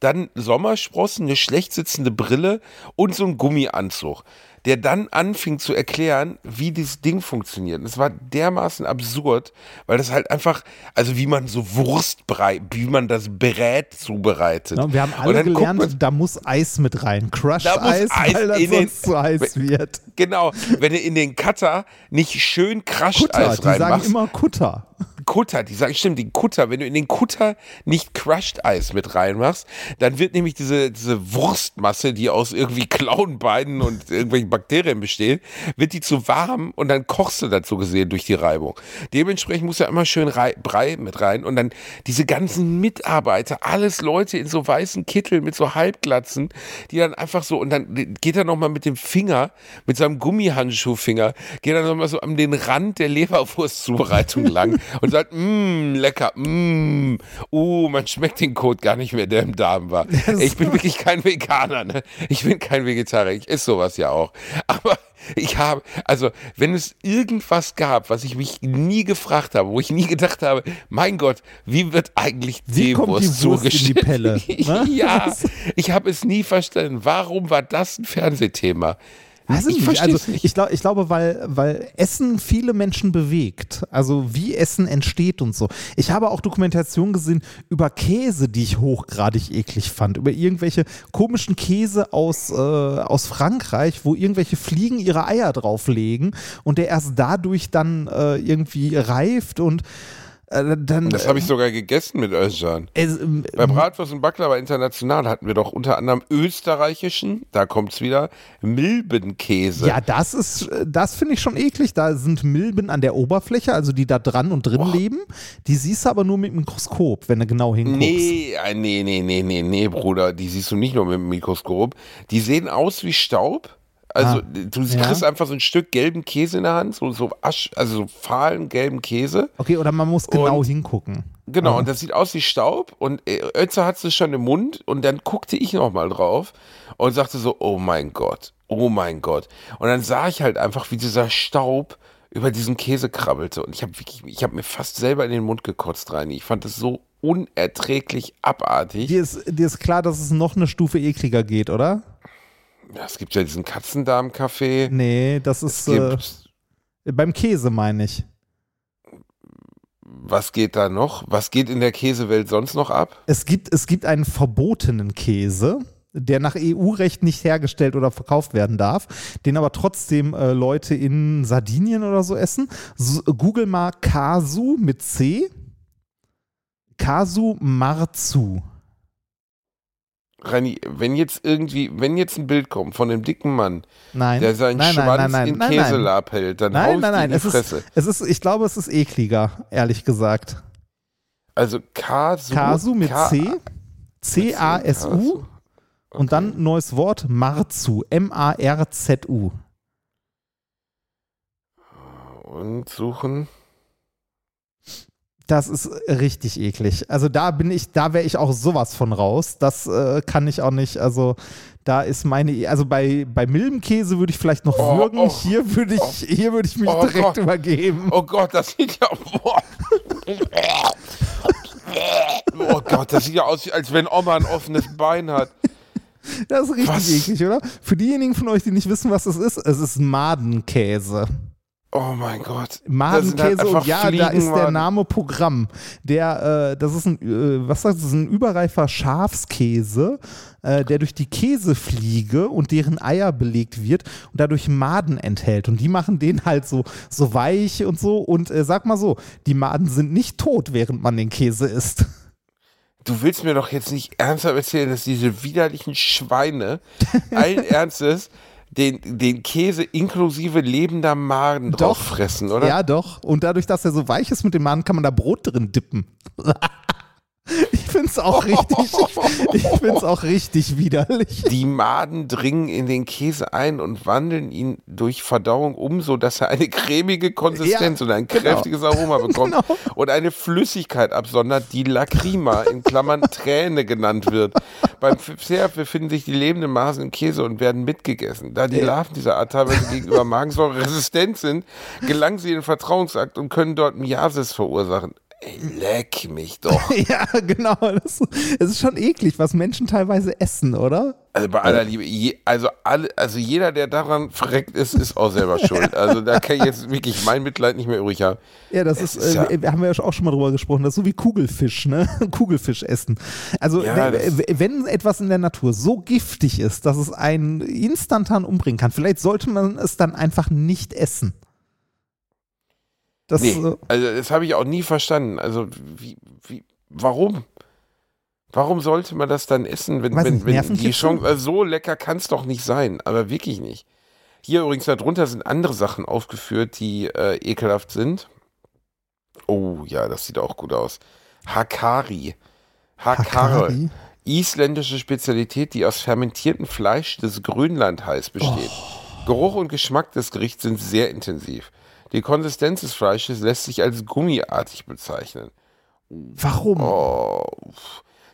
dann Sommersprossen, eine schlecht sitzende Brille und so ein Gummianzug, der dann anfing zu erklären, wie dieses Ding funktioniert. Es war dermaßen absurd, weil das halt einfach, also wie man so Wurstbrei, wie man das Brät zubereitet. Ja, wir haben Und alle gelernt, man- da muss Eis mit rein. Crushed Eis, Eis weil das in den- sonst zu heiß wird. Genau, wenn du in den Cutter nicht schön Crushed Kutter, Eis die sagen reinmachst. immer Kutter. Kutter, die sagen, stimmt, den Kutter, wenn du in den Kutter nicht Crushed Eis mit reinmachst, dann wird nämlich diese, diese Wurstmasse, die aus irgendwie Klauenbeinen und irgendwelchen Bakterien besteht, wird die zu warm und dann kochst du dazu gesehen durch die Reibung. Dementsprechend muss ja immer schön Rei Brei mit rein und dann diese ganzen Mitarbeiter, alles Leute in so weißen Kittel mit so Halbglatzen, die dann einfach so und dann geht er nochmal mit dem Finger, mit seinem Gummihandschuhfinger, geht er nochmal so an den Rand der Leberwurstzubereitung lang *laughs* und sagt, mmm, lecker, mmm, uh, man schmeckt den Kot gar nicht mehr, der im Darm war. *laughs* Ich bin wirklich kein Veganer, ne? Ich bin kein Vegetarier, ich esse sowas ja auch. Aber ich habe, also, wenn es irgendwas gab, was ich mich nie gefragt habe, wo ich nie gedacht habe, mein Gott, wie wird eigentlich Wie kommt die Wurst Wurst in die zugeschnitten? Pelle, *laughs* ne? ja, ich habe es nie verstanden. Warum war das ein Fernsehthema? Weiß ich, ich Also ich, glaub, ich glaube, weil, weil Essen viele Menschen bewegt. Also wie Essen entsteht und so. Ich habe auch Dokumentationen gesehen über Käse, die ich hochgradig eklig fand. Über irgendwelche komischen Käse aus, äh, aus Frankreich, wo irgendwelche Fliegen ihre Eier drauflegen und der erst dadurch dann äh, irgendwie reift und äh, dann. Das habe ich sogar gegessen mit Özcan. äh, ähm, Bei Bratwurst und Baklava International hatten wir doch unter anderem österreichischen, da kommt's wieder, Milbenkäse. Ja, das ist, das finde ich schon eklig. Da sind Milben an der Oberfläche, also die da dran und drin leben. Die siehst du aber nur mit dem Mikroskop, wenn du genau hinguckst. Nee, äh, nee, nee, nee, nee, nee, Bruder, die siehst du nicht nur mit dem Mikroskop. Die sehen aus wie Staub. Also Ah, du ja. kriegst einfach so ein Stück gelben Käse in der Hand, so, so Asch, also so fahlen gelben Käse. Okay, oder man muss genau Und- hingucken. Genau, Ah. und das sieht aus wie Staub und äh, Ötzer hat es schon im Mund und dann guckte ich nochmal drauf und sagte so, oh mein Gott, oh mein Gott. Und dann sah ich halt einfach, wie dieser Staub über diesen Käse krabbelte und ich habe wirklich, ich habe mir fast selber in den Mund gekotzt rein. Ich fand das so unerträglich abartig. Dir ist, dir ist klar, dass es noch eine Stufe ekliger geht, oder? Ja, es gibt ja diesen Katzendarm-Kaffee. Nee, das ist äh, beim Käse, meine ich. was geht da noch? Was geht in der Käsewelt sonst noch ab? Es gibt, es gibt einen verbotenen Käse, der nach EU-Recht nicht hergestellt oder verkauft werden darf, den aber trotzdem äh, Leute in Sardinien oder so essen. S Google mal Kasu mit C. Kasu Marzu. Rani, wenn jetzt irgendwie, wenn jetzt ein Bild kommt von einem dicken Mann, Nein. der seinen nein, Schwanz nein, in nein, nein. Käselab hält, dann Nein, nein, nein. in die Es Fresse. ist, es ist, ich glaube, es ist ekliger, ehrlich gesagt. also Kasu. Kasu mit Ka- C, C-A-S-U Kasu. und dann neues Wort, Marzu, M-A-R-Z-U. Und suchen. Das ist richtig eklig. Also da bin ich, da wäre ich auch sowas von raus. Das äh, kann ich auch nicht. Also da ist meine, also bei, bei Milbenkäse würde ich vielleicht noch Oh, würgen. oh. hier würde ich, hier würde ich mich Oh direkt Gott. übergeben. Oh Gott, das sieht ja. Oh Gott, das sieht ja aus, als wenn Oma ein offenes Bein hat. Das ist richtig Was? eklig, oder? Für diejenigen von euch, die nicht wissen, was es ist, es ist Madenkäse. Oh mein Gott. Halt Madenkäse einfach und ja, da ist der. Name Programm. Der, äh, das ist ein, äh, was sagt das, ein überreifer Schafskäse, äh, der durch die Käsefliege und deren Eier belegt wird und dadurch Maden enthält. Und die machen den halt so, so weich und so. Und äh, sag mal so, die Maden sind nicht tot, während man den Käse isst. Du willst mir doch jetzt nicht ernsthaft erzählen, dass diese widerlichen Schweine allen *laughs* Ernstes den, den Käse inklusive lebender Maden drauf fressen, oder? Ja, doch. Und dadurch, dass er so weich ist mit den Maden, kann man da Brot drin dippen. *laughs* Ich finde es auch richtig, ich finde es auch richtig widerlich. Die Maden dringen in den Käse ein und wandeln ihn durch Verdauung um, sodass er eine cremige Konsistenz Ja, und ein genau. kräftiges Aroma *laughs* bekommt Genau. und eine Flüssigkeit absondert, die Lacrima in Klammern Träne genannt wird. Beim Verzehr befinden sich die lebenden Masen im Käse und werden mitgegessen. Da die Larven dieser Art teilweise gegenüber Magensäure resistent sind, gelangen sie in den Vertrauungsakt und können dort Miasis verursachen. Ey, leck mich doch. *laughs* Ja, genau. Das, es ist schon eklig, was Menschen teilweise essen, oder? Also bei aller Liebe, je, also alle, also jeder, der daran verreckt ist, ist auch selber *laughs* schuld. Also da kann ich jetzt wirklich mein Mitleid nicht mehr übrig haben. Ja, das Es ist, ist äh, haben wir ja auch schon mal drüber gesprochen, das ist so wie Kugelfisch, ne? *laughs* Kugelfisch essen. Also Ja, wenn, das- wenn etwas in der Natur so giftig ist, dass es einen instantan umbringen kann, vielleicht sollte man es dann einfach nicht essen. Das, Nee, äh, also das habe ich auch nie verstanden. Also wie, wie, warum? Warum sollte man das dann essen, wenn, wenn, wenn die? Chance, also so lecker kann es doch nicht sein, aber wirklich nicht. Hier übrigens darunter sind andere Sachen aufgeführt, die äh, ekelhaft sind. Oh ja, das sieht auch gut aus. Hakari. Hakare. Hakari? Isländische Spezialität, die aus fermentiertem Fleisch des Grönlandhais besteht. Geruch und Geschmack des Gerichts sind sehr intensiv. Die Konsistenz des Fleisches lässt sich als gummiartig bezeichnen. Warum? Oh,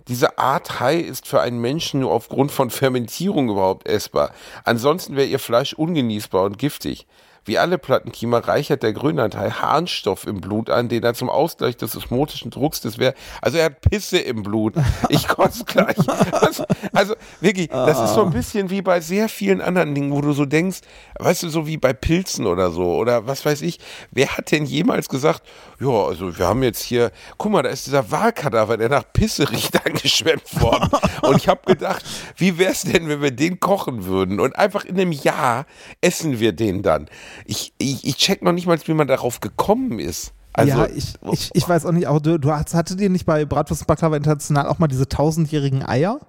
diese Art Hai ist für einen Menschen nur aufgrund von Fermentierung überhaupt essbar. Ansonsten wäre ihr Fleisch ungenießbar und giftig. Wie alle Plattenkiemer reichert der Grönlandhai Harnstoff im Blut an, den er zum Ausgleich des osmotischen Drucks des Wehr. Also er hat Pisse im Blut. Ich *laughs* kotze gleich. Also, also wirklich, das ist so ein bisschen wie bei sehr vielen anderen Dingen, wo du so denkst, weißt du, so wie bei Pilzen oder so oder was weiß ich. Wer hat denn jemals gesagt, ja, also wir haben jetzt hier, guck mal, da ist dieser Wahlkadaver, der nach Pisse *laughs* riecht, angeschwemmt worden. Und ich habe gedacht, wie wäre es denn, wenn wir den kochen würden und einfach in einem Jahr essen wir den dann. Ich, ich, ich check noch nicht mal, wie man darauf gekommen ist. Also, ja, ich, ich, ich weiß auch nicht, auch du, du hast, hattet ihr nicht bei Bratwurst und Baklava International auch mal diese tausendjährigen Eier?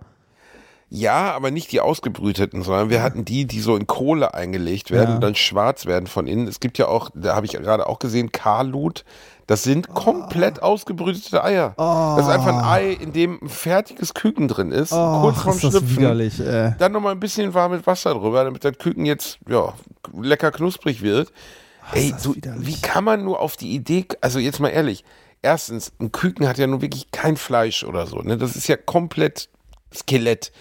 Ja, aber nicht die ausgebrüteten, sondern wir hatten die, die so in Kohle eingelegt werden Ja. und dann schwarz werden von innen. Es gibt ja auch, da habe ich gerade auch gesehen, Karlut. Das sind komplett ausgebrütete Eier. Das ist einfach ein Ei, in dem ein fertiges Küken drin ist, kurz vorm Oh. ist das Schlüpfen. widerlich. Äh. Dann nochmal ein bisschen warmes Wasser drüber, damit das Küken jetzt ja, lecker knusprig wird. Ey, das du, widerlich. wie kann man nur auf die Idee, also jetzt mal ehrlich, erstens, ein Küken hat ja nun wirklich kein Fleisch oder so, ne? Das ist ja komplett Skelett.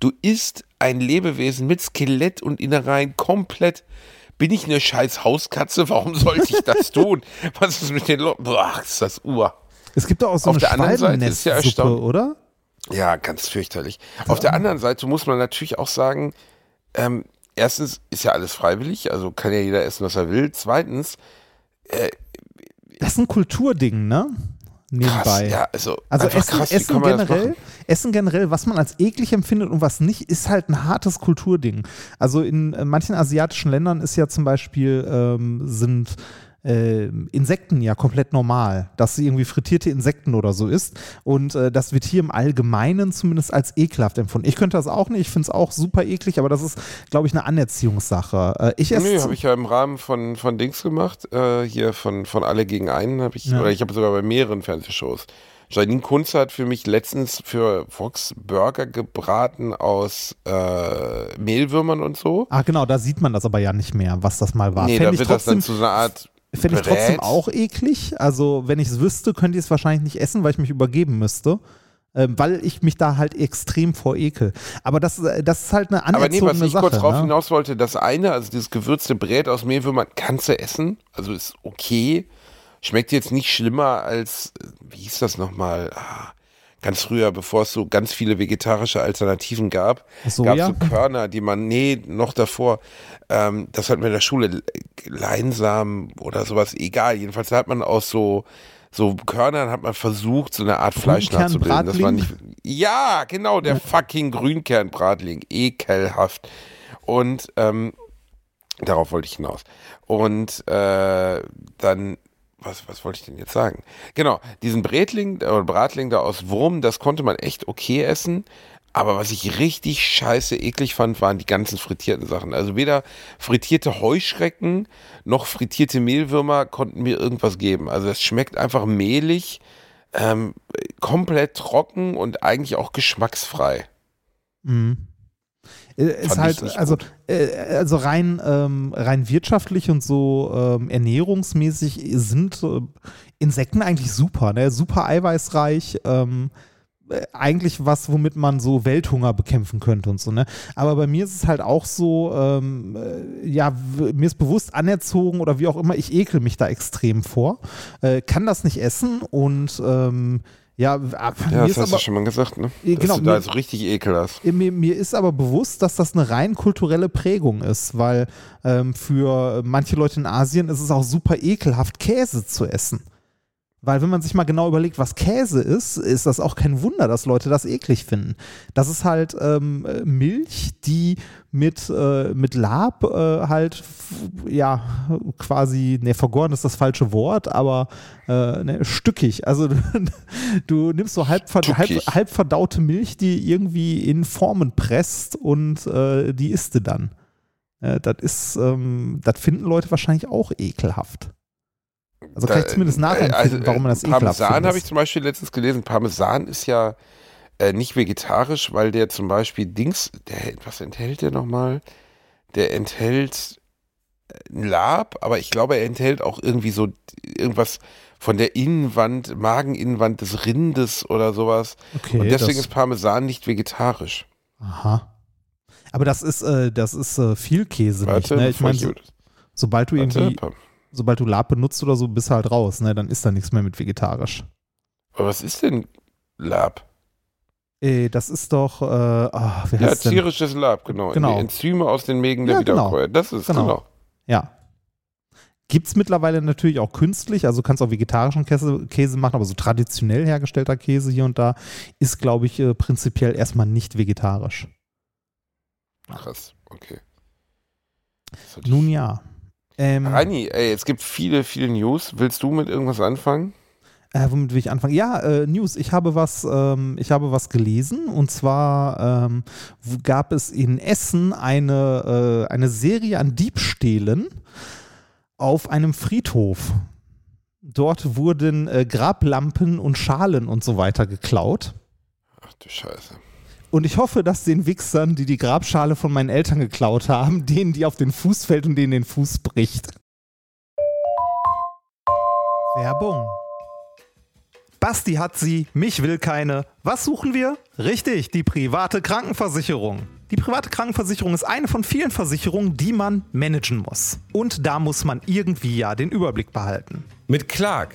Du isst ein Lebewesen mit Skelett und Innereien komplett. Bin ich eine scheiß Hauskatze? Warum sollte ich das *laughs* tun? Was ist mit den Leuten? Boah, ist das Ur. Es gibt doch auch so Auf eine der anderen Seite ist ja erstaunlich- oder? Ja, ganz fürchterlich. Auf der anderen Seite muss man natürlich auch sagen, ähm, erstens ist ja alles freiwillig, also kann ja jeder essen, was er will. Zweitens, Das ist ein Kulturding, ne? Nebenbei. krass, ja, also, Also Essen, krass, Essen generell? Essen generell, was man als eklig empfindet und was nicht, ist halt ein hartes Kulturding. Also in äh, manchen asiatischen Ländern ist ja zum Beispiel ähm, sind äh, Insekten ja komplett normal, dass sie irgendwie frittierte Insekten oder so ist. Und äh, das wird hier im Allgemeinen zumindest als ekelhaft empfunden. Ich könnte das auch nicht, ich finde es auch super eklig, aber das ist, glaube ich, eine Anerziehungssache. Äh, ich esse. Nee, habe ich ja im Rahmen von, von Dings gemacht, äh, hier von, von Alle gegen einen habe ich, Ja. oder ich habe sogar bei mehreren Fernsehshows. Janine Kunze hat für mich letztens für Vox Burger gebraten aus äh, Mehlwürmern und so. Ah, genau, da sieht man das aber ja nicht mehr, was das mal war. nee, Fänd da wird das dann zu so einer Art Fände ich trotzdem auch eklig. Also, wenn ich es wüsste, könnte ich es wahrscheinlich nicht essen, weil ich mich übergeben müsste. Ähm, weil ich mich da halt extrem vor ekel. Aber das, äh, das ist halt eine Aber nee, was ich Sache. kurz drauf ne? hinaus wollte, das eine, also dieses gewürzte Brät aus Mehlwürmern, kannst du essen, also ist okay. Schmeckt jetzt nicht schlimmer als, äh, wie hieß das nochmal? Ah, ganz früher, bevor es so ganz viele vegetarische Alternativen gab, Soja? gab es so Körner, die man, nee, noch davor, ähm, das hatten wir in der Schule, Leinsamen oder sowas, egal. Jedenfalls da hat man aus so, so Körnern hat man versucht, so eine Art Fleisch nachzubilden. Das war nicht, ja, genau, der fucking Grünkernbratling, ekelhaft. Und ähm, darauf wollte ich hinaus. Und äh, dann, was, was wollte ich denn jetzt sagen? Genau, diesen Brätling oder Bratling da aus Wurm, das konnte man echt okay essen. Aber was ich richtig scheiße eklig fand, waren die ganzen frittierten Sachen. Also weder frittierte Heuschrecken noch frittierte Mehlwürmer konnten mir irgendwas geben. Also es schmeckt einfach mehlig, ähm, komplett trocken und eigentlich auch geschmacksfrei. Mhm. Äh, Ist halt, also, äh, also rein, ähm, rein wirtschaftlich und so ähm, ernährungsmäßig sind äh, Insekten eigentlich super, ne? Super eiweißreich. Ähm, äh, eigentlich was, womit man so Welthunger bekämpfen könnte und so, ne? Aber bei mir ist es halt auch so, ähm, äh, ja, mir ist bewusst anerzogen oder wie auch immer, ich ekel mich da extrem vor, äh, kann das nicht essen und ähm, ja, ab- Ja, mir das ist hast aber, du schon mal gesagt, ne? Ja, Dass genau, du da mir- so richtig Ekel hast. mir, mir ist aber bewusst, dass das eine rein kulturelle Prägung ist, weil ähm, für manche Leute in Asien ist es auch super ekelhaft, Käse zu essen. Weil wenn man sich mal genau überlegt, was Käse ist, ist das auch kein Wunder, dass Leute das eklig finden. Das ist halt ähm, äh, Milch, die mit, äh, mit Lab äh, halt, ja, quasi, ne, vergoren ist das falsche Wort, aber äh, ne, stückig. Also *laughs* du, du nimmst so halb, halb, halb verdaute Milch, die irgendwie in Formen presst und äh, die isst du dann. Äh, das ist, ähm, das finden Leute wahrscheinlich auch ekelhaft. Also kann ich zumindest äh, nachempfinden, also, warum man das äh, ekelhaft Parmesan habe ich zum Beispiel letztens gelesen. Parmesan ist ja äh, nicht vegetarisch, weil der zum Beispiel Dings, der, was enthält der nochmal? Der enthält äh, ein Lab, aber ich glaube, er enthält auch irgendwie so irgendwas von der Innenwand, Mageninnenwand des Rindes oder sowas. Okay, Und deswegen ist Parmesan nicht vegetarisch. aha. Aber das ist, äh, das ist äh, viel Käse Warte, nicht, ne? Ich meine, so, warte, sobald du irgendwie, Pam- sobald du Lab benutzt oder so, bist du halt raus, ne? Dann ist da nichts mehr mit vegetarisch. Aber was ist denn Lab? Äh, das ist doch, äh, ah, wie Ja, heißt denn? tierisches Lab, genau. Genau. Die Enzyme aus den Mägen der Ja, genau. Wiederkäuer. Das ist Genau. genau. Ja. Gibt es mittlerweile natürlich auch künstlich, also du kannst auch vegetarischen Käse, Käse machen, aber so traditionell hergestellter Käse hier und da ist, glaube ich, äh, prinzipiell erstmal nicht vegetarisch. Krass, okay. Nun ja. Ähm, Reini, ey, es gibt viele, viele News. Willst du mit irgendwas anfangen? Äh, womit will ich anfangen? Ja, äh, News. Ich habe was, ähm, ich habe was gelesen und zwar ähm, gab es in Essen eine, äh, eine Serie an Diebstählen auf einem Friedhof. Dort wurden äh, Grablampen und Schalen und so weiter geklaut. Ach du Scheiße. Und ich hoffe, dass den Wichsern, die die Grabschale von meinen Eltern geklaut haben, denen die auf den Fuß fällt und denen den Fuß bricht. Werbung. Basti hat sie, mich will keine. Was suchen wir? Richtig, die private Krankenversicherung. Die private Krankenversicherung ist eine von vielen Versicherungen, die man managen muss. Und da muss man irgendwie ja den Überblick behalten. Mit Clark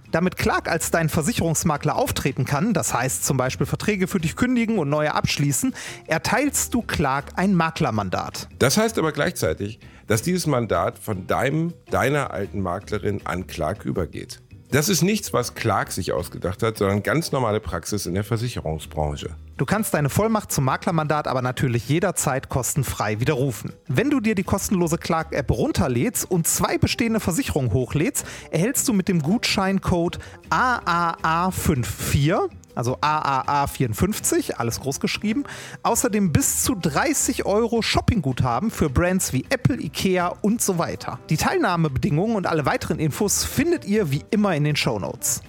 Damit Clark als dein Versicherungsmakler auftreten kann, das heißt zum Beispiel Verträge für dich kündigen und neue abschließen, erteilst du Clark ein Maklermandat. Das heißt aber gleichzeitig, dass dieses Mandat von deinem, deiner alten Maklerin an Clark übergeht. Das ist nichts, was Clark sich ausgedacht hat, sondern ganz normale Praxis in der Versicherungsbranche. Du kannst deine Vollmacht zum Maklermandat aber natürlich jederzeit kostenfrei widerrufen. Wenn du dir die kostenlose Clark-App runterlädst und zwei bestehende Versicherungen hochlädst, erhältst du mit dem Gutscheincode AAA54 also AAA54, alles groß geschrieben. Außerdem bis zu 30 Euro Shoppingguthaben für Brands wie Apple, Ikea und so weiter. Die Teilnahmebedingungen und alle weiteren Infos findet ihr wie immer in den Show Notes.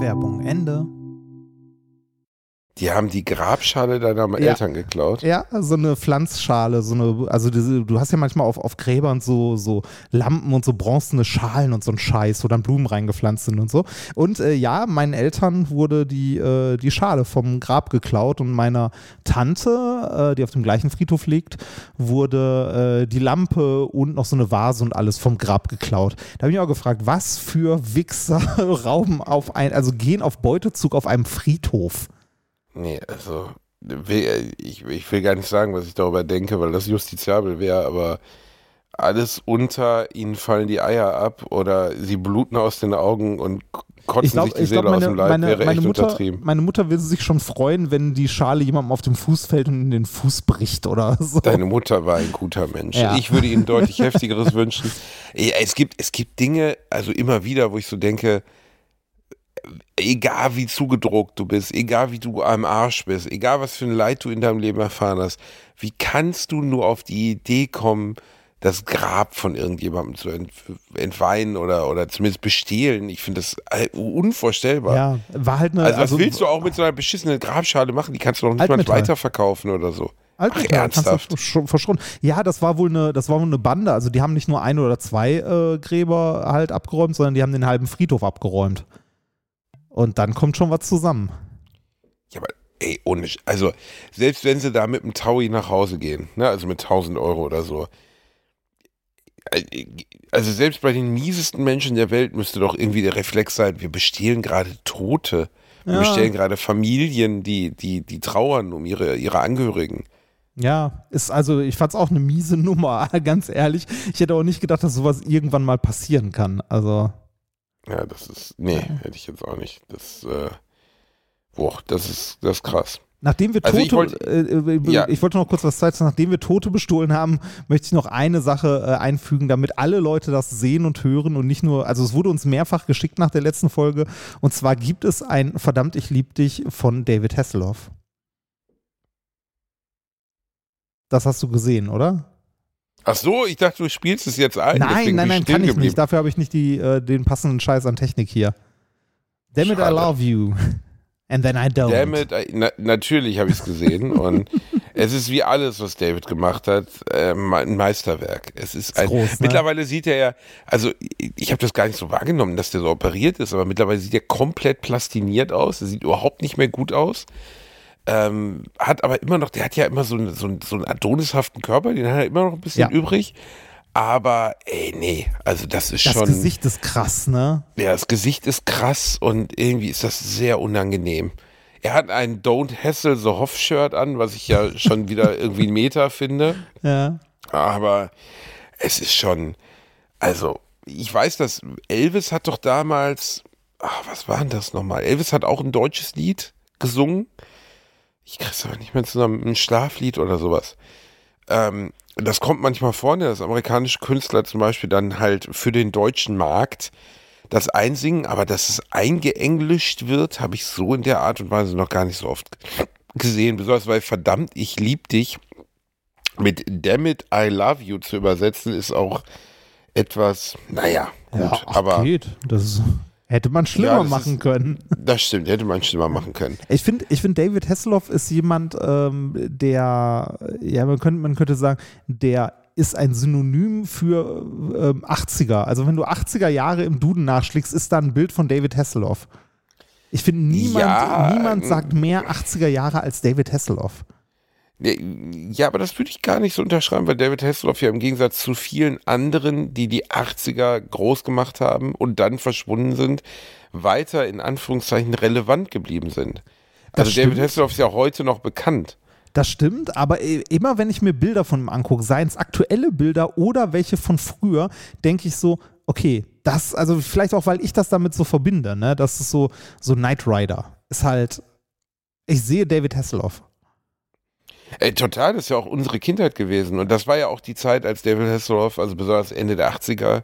Werbung Ende. Die haben die Grabschale deiner Ja. Eltern geklaut. Ja, so eine Pflanzschale, so eine, also diese, du hast ja manchmal auf, auf Gräbern so, so Lampen und so bronzene Schalen und so ein Scheiß, wo dann Blumen reingepflanzt sind und so. Und äh, ja, meinen Eltern wurde die, äh, die Schale vom Grab geklaut und meiner Tante, äh, die auf dem gleichen Friedhof liegt, wurde äh, die Lampe und noch so eine Vase und alles vom Grab geklaut. Da habe ich mich auch gefragt, was für Wichser *laughs* rauben auf ein, also gehen auf Beutezug auf einem Friedhof. Nee, also ich, ich will gar nicht sagen, was ich darüber denke, weil das justiziabel wäre, aber alles unter ihnen fallen die Eier ab oder sie bluten aus den Augen und kotzen Ich glaube, sich die Seele glaub, aus meine, dem Leib, meine, wäre meine, echt Mutter, untertrieben. meine Mutter würde sich schon freuen, wenn die Schale jemandem auf dem Fuß fällt und in den Fuß bricht oder *laughs* so. Deine Mutter war ein guter Mensch. Ja. Ich würde ihnen deutlich *laughs* heftigeres wünschen. Es gibt, es gibt Dinge, also immer wieder, wo ich so denke, egal wie zugedruckt du bist, egal wie du am Arsch bist, egal was für ein Leid du in deinem Leben erfahren hast, wie kannst du nur auf die Idee kommen, das Grab von irgendjemandem zu ent entweihen oder, oder zumindest bestehlen? Ich finde das äh, unvorstellbar. ja, war halt eine. Also, was willst du auch mit so einer beschissenen Grabschale machen? Die kannst du doch nicht mal weiterverkaufen oder so. Altmetall, Ach, ernsthaft? schon verschronen. Ja, das war wohl eine, das war wohl eine Bande. Also die haben nicht nur ein oder zwei äh, Gräber halt abgeräumt, sondern die haben den halben Friedhof abgeräumt. Und dann kommt schon was zusammen. Ja, aber ey, ohne, also selbst wenn sie da mit einem Taui nach Hause gehen, ne, also mit 1000 Euro oder so, äh, also selbst bei den miesesten Menschen der Welt müsste doch irgendwie der Reflex sein, wir bestehlen gerade Tote. Wir Ja. bestehlen gerade Familien, die, die, die trauern um ihre, ihre Angehörigen. Ja, ist also, ich fand's auch eine miese *laughs* Nummer, ganz ehrlich. Ich hätte auch nicht gedacht, dass sowas irgendwann mal passieren kann. Also. Ja, das ist, nee, hätte ich jetzt auch nicht. Das, äh, boah, das ist, das ist krass. Nachdem wir Also Tote, ich wollte- äh, äh, Ja. ich wollte noch kurz was Zeit sagen, nachdem wir Tote bestohlen haben, möchte ich noch eine Sache äh, einfügen, damit alle Leute das sehen und hören und nicht nur, also es wurde uns mehrfach geschickt nach der letzten Folge und zwar gibt es ein Verdammt, ich lieb dich von David Hasselhoff. Das hast du gesehen, oder? Ach so, ich dachte, du spielst es jetzt ein. nein, nein, nein, kann ich geblieben. nicht. Dafür habe ich nicht die, äh, den passenden Scheiß an Technik hier. Damn it, I love you. *laughs* And then I don't. Damn it, äh, na, natürlich habe ich es gesehen *laughs* und es ist wie alles, was David gemacht hat, äh, ein Meisterwerk. Es ist ein, groß, ne? mittlerweile sieht er ja, also ich ich habe das gar nicht so wahrgenommen, dass der so operiert ist, aber mittlerweile sieht er komplett plastiniert aus. Er sieht überhaupt nicht mehr gut aus. Ähm, hat aber immer noch, der hat ja immer so, einen- so, einen- so einen adonishaften Körper, den hat er immer noch ein bisschen Ja. übrig. Aber ey, nee, also das ist das schon. Gesicht ist krass, ne? Ja, das Gesicht ist krass und irgendwie ist das sehr unangenehm. Er hat ein Don't Hassle the Hoff Shirt an, was ich ja *laughs* schon wieder irgendwie ein Meter finde. Ja. Aber es ist schon, also ich weiß, dass Elvis hat doch damals, ach, was war denn das nochmal? Elvis hat auch ein deutsches Lied gesungen. Ich krieg's aber nicht mehr zusammen, ein Schlaflied oder sowas. Ähm, das kommt manchmal vor, ne, dass amerikanische Künstler zum Beispiel dann halt für den deutschen Markt das einsingen, aber dass es eingeenglischt wird, habe ich so in der Art und Weise noch gar nicht so oft gesehen. Besonders weil verdammt, ich lieb dich mit Damn it, I love you zu übersetzen, ist auch etwas, naja, gut, ja, ach, aber geht. Das hätte man schlimmer Ja, machen ist- können. *laughs* das stimmt, hätte man schlimmer machen können. Ich finde, ich find David Hasselhoff ist jemand, ähm, der, ja, man könnte, man könnte sagen, der ist ein Synonym für ähm, 80er. Also wenn du 80er Jahre im Duden nachschlägst, ist da ein Bild von David Hasselhoff. Ich finde, niemand, Ja, niemand ähm, sagt mehr 80er Jahre als David Hasselhoff. Ja, aber das würde ich gar nicht so unterschreiben, weil David Hasselhoff ja im Gegensatz zu vielen anderen, die die 80er groß gemacht haben und dann verschwunden sind, weiter in Anführungszeichen relevant geblieben sind. Also David Hasselhoff ist ja heute noch bekannt. Das stimmt, aber immer wenn ich mir Bilder von ihm angucke, seien es aktuelle Bilder oder welche von früher, denke ich so, okay, das, also vielleicht auch, weil ich das damit so verbinde, ne? Das ist so, so Knight Rider. Ist halt, ich sehe David Hasselhoff. Ey, total, das ist ja auch unsere Kindheit gewesen. Und das war ja auch die Zeit, als David Hasselhoff, also besonders Ende der 80er,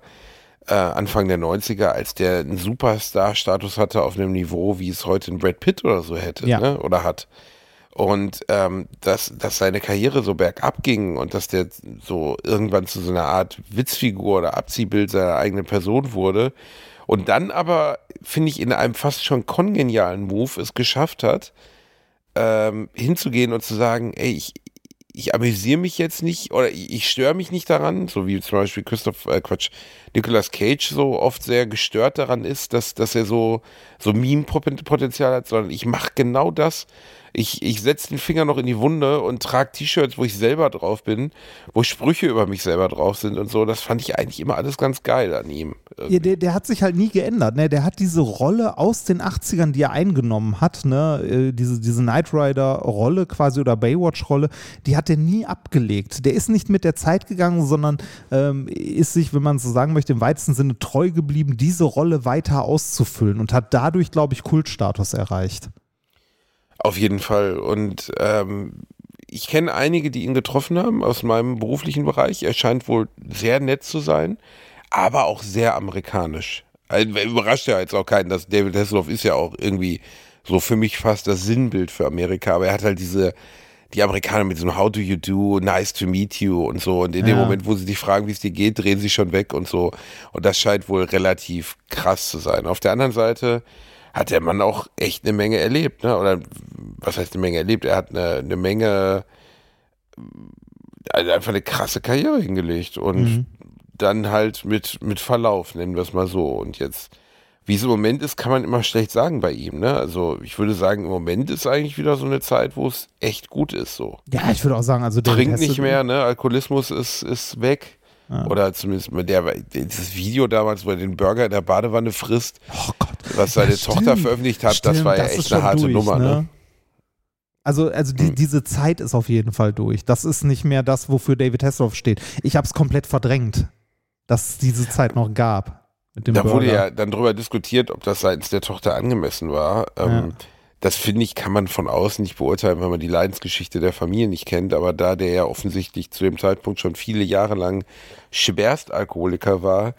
äh, Anfang der 90er, als der einen Superstar-Status hatte auf einem Niveau, wie es heute ein Brad Pitt oder so hätte, ja. ne? oder hat. Und ähm, dass, dass seine Karriere so bergab ging und dass der so irgendwann zu so einer Art Witzfigur oder Abziehbild seiner eigenen Person wurde. Und dann aber, finde ich, in einem fast schon kongenialen Move es geschafft hat, ähm, hinzugehen und zu sagen, ey, ich, ich amüsiere mich jetzt nicht oder ich, ich störe mich nicht daran, so wie zum Beispiel Christoph, äh, Quatsch, Nicolas Cage so oft sehr gestört daran ist, dass, dass er so, so Meme-Potenzial hat, sondern ich mache genau das, ich, ich setze den Finger noch in die Wunde und trage T-Shirts, wo ich selber drauf bin, wo Sprüche über mich selber drauf sind und so. Das fand ich eigentlich immer alles ganz geil an ihm. Ja, der, der hat sich halt nie geändert. Ne? Der hat diese Rolle aus den 80ern, die er eingenommen hat, ne? Äh, diese, diese Knight Rider-Rolle quasi oder Baywatch-Rolle, die hat er nie abgelegt. Der ist nicht mit der Zeit gegangen, sondern ähm, ist sich, wenn man so sagen möchte, im weitesten Sinne treu geblieben, diese Rolle weiter auszufüllen und hat dadurch, glaube ich, Kultstatus erreicht. Auf jeden Fall. Und ähm, ich kenne einige, die ihn getroffen haben aus meinem beruflichen Bereich. Er scheint wohl sehr nett zu sein, aber auch sehr amerikanisch. Also, überrascht ja jetzt auch keinen, dass David Hasselhoff ist ja auch irgendwie so für mich fast das Sinnbild für Amerika. Aber er hat halt diese, die Amerikaner mit so einem How do you do, nice to meet you und so. Und in ja. dem Moment, wo sie dich fragen, wie es dir geht, drehen sie schon weg und so. Und das scheint wohl relativ krass zu sein. Auf der anderen Seite hat der Mann auch echt eine Menge erlebt, ne? Oder was heißt eine Menge erlebt? Er hat eine, eine Menge, also einfach eine krasse Karriere hingelegt und mhm. dann halt mit, mit Verlauf, nennen wir es mal so. Und jetzt, wie es im Moment ist, kann man immer schlecht sagen bei ihm, ne? Also ich würde sagen, im Moment ist eigentlich wieder so eine Zeit, wo es echt gut ist, so. Ja, ich würde auch sagen, also der Trinkt nicht mehr, ne? Alkoholismus ist, ist weg. Ja. Oder zumindest mit der, dieses Video damals, wo er den Burger in der Badewanne frisst, oh was seine ja, Tochter veröffentlicht hat, stimmt, das war ja das echt eine harte durch, Nummer. Ne? ne? Also, also die, hm. diese Zeit ist auf jeden Fall durch. Das ist nicht mehr das, wofür David Hasselhoff steht. Ich habe es komplett verdrängt, dass es diese Zeit noch gab. da Burger. wurde ja dann darüber diskutiert, ob das seitens der Tochter angemessen war. Ähm, ja. Das finde ich, kann man von außen nicht beurteilen, wenn man die Leidensgeschichte der Familie nicht kennt. Aber da der ja offensichtlich zu dem Zeitpunkt schon viele Jahre lang Schwerstalkoholiker war,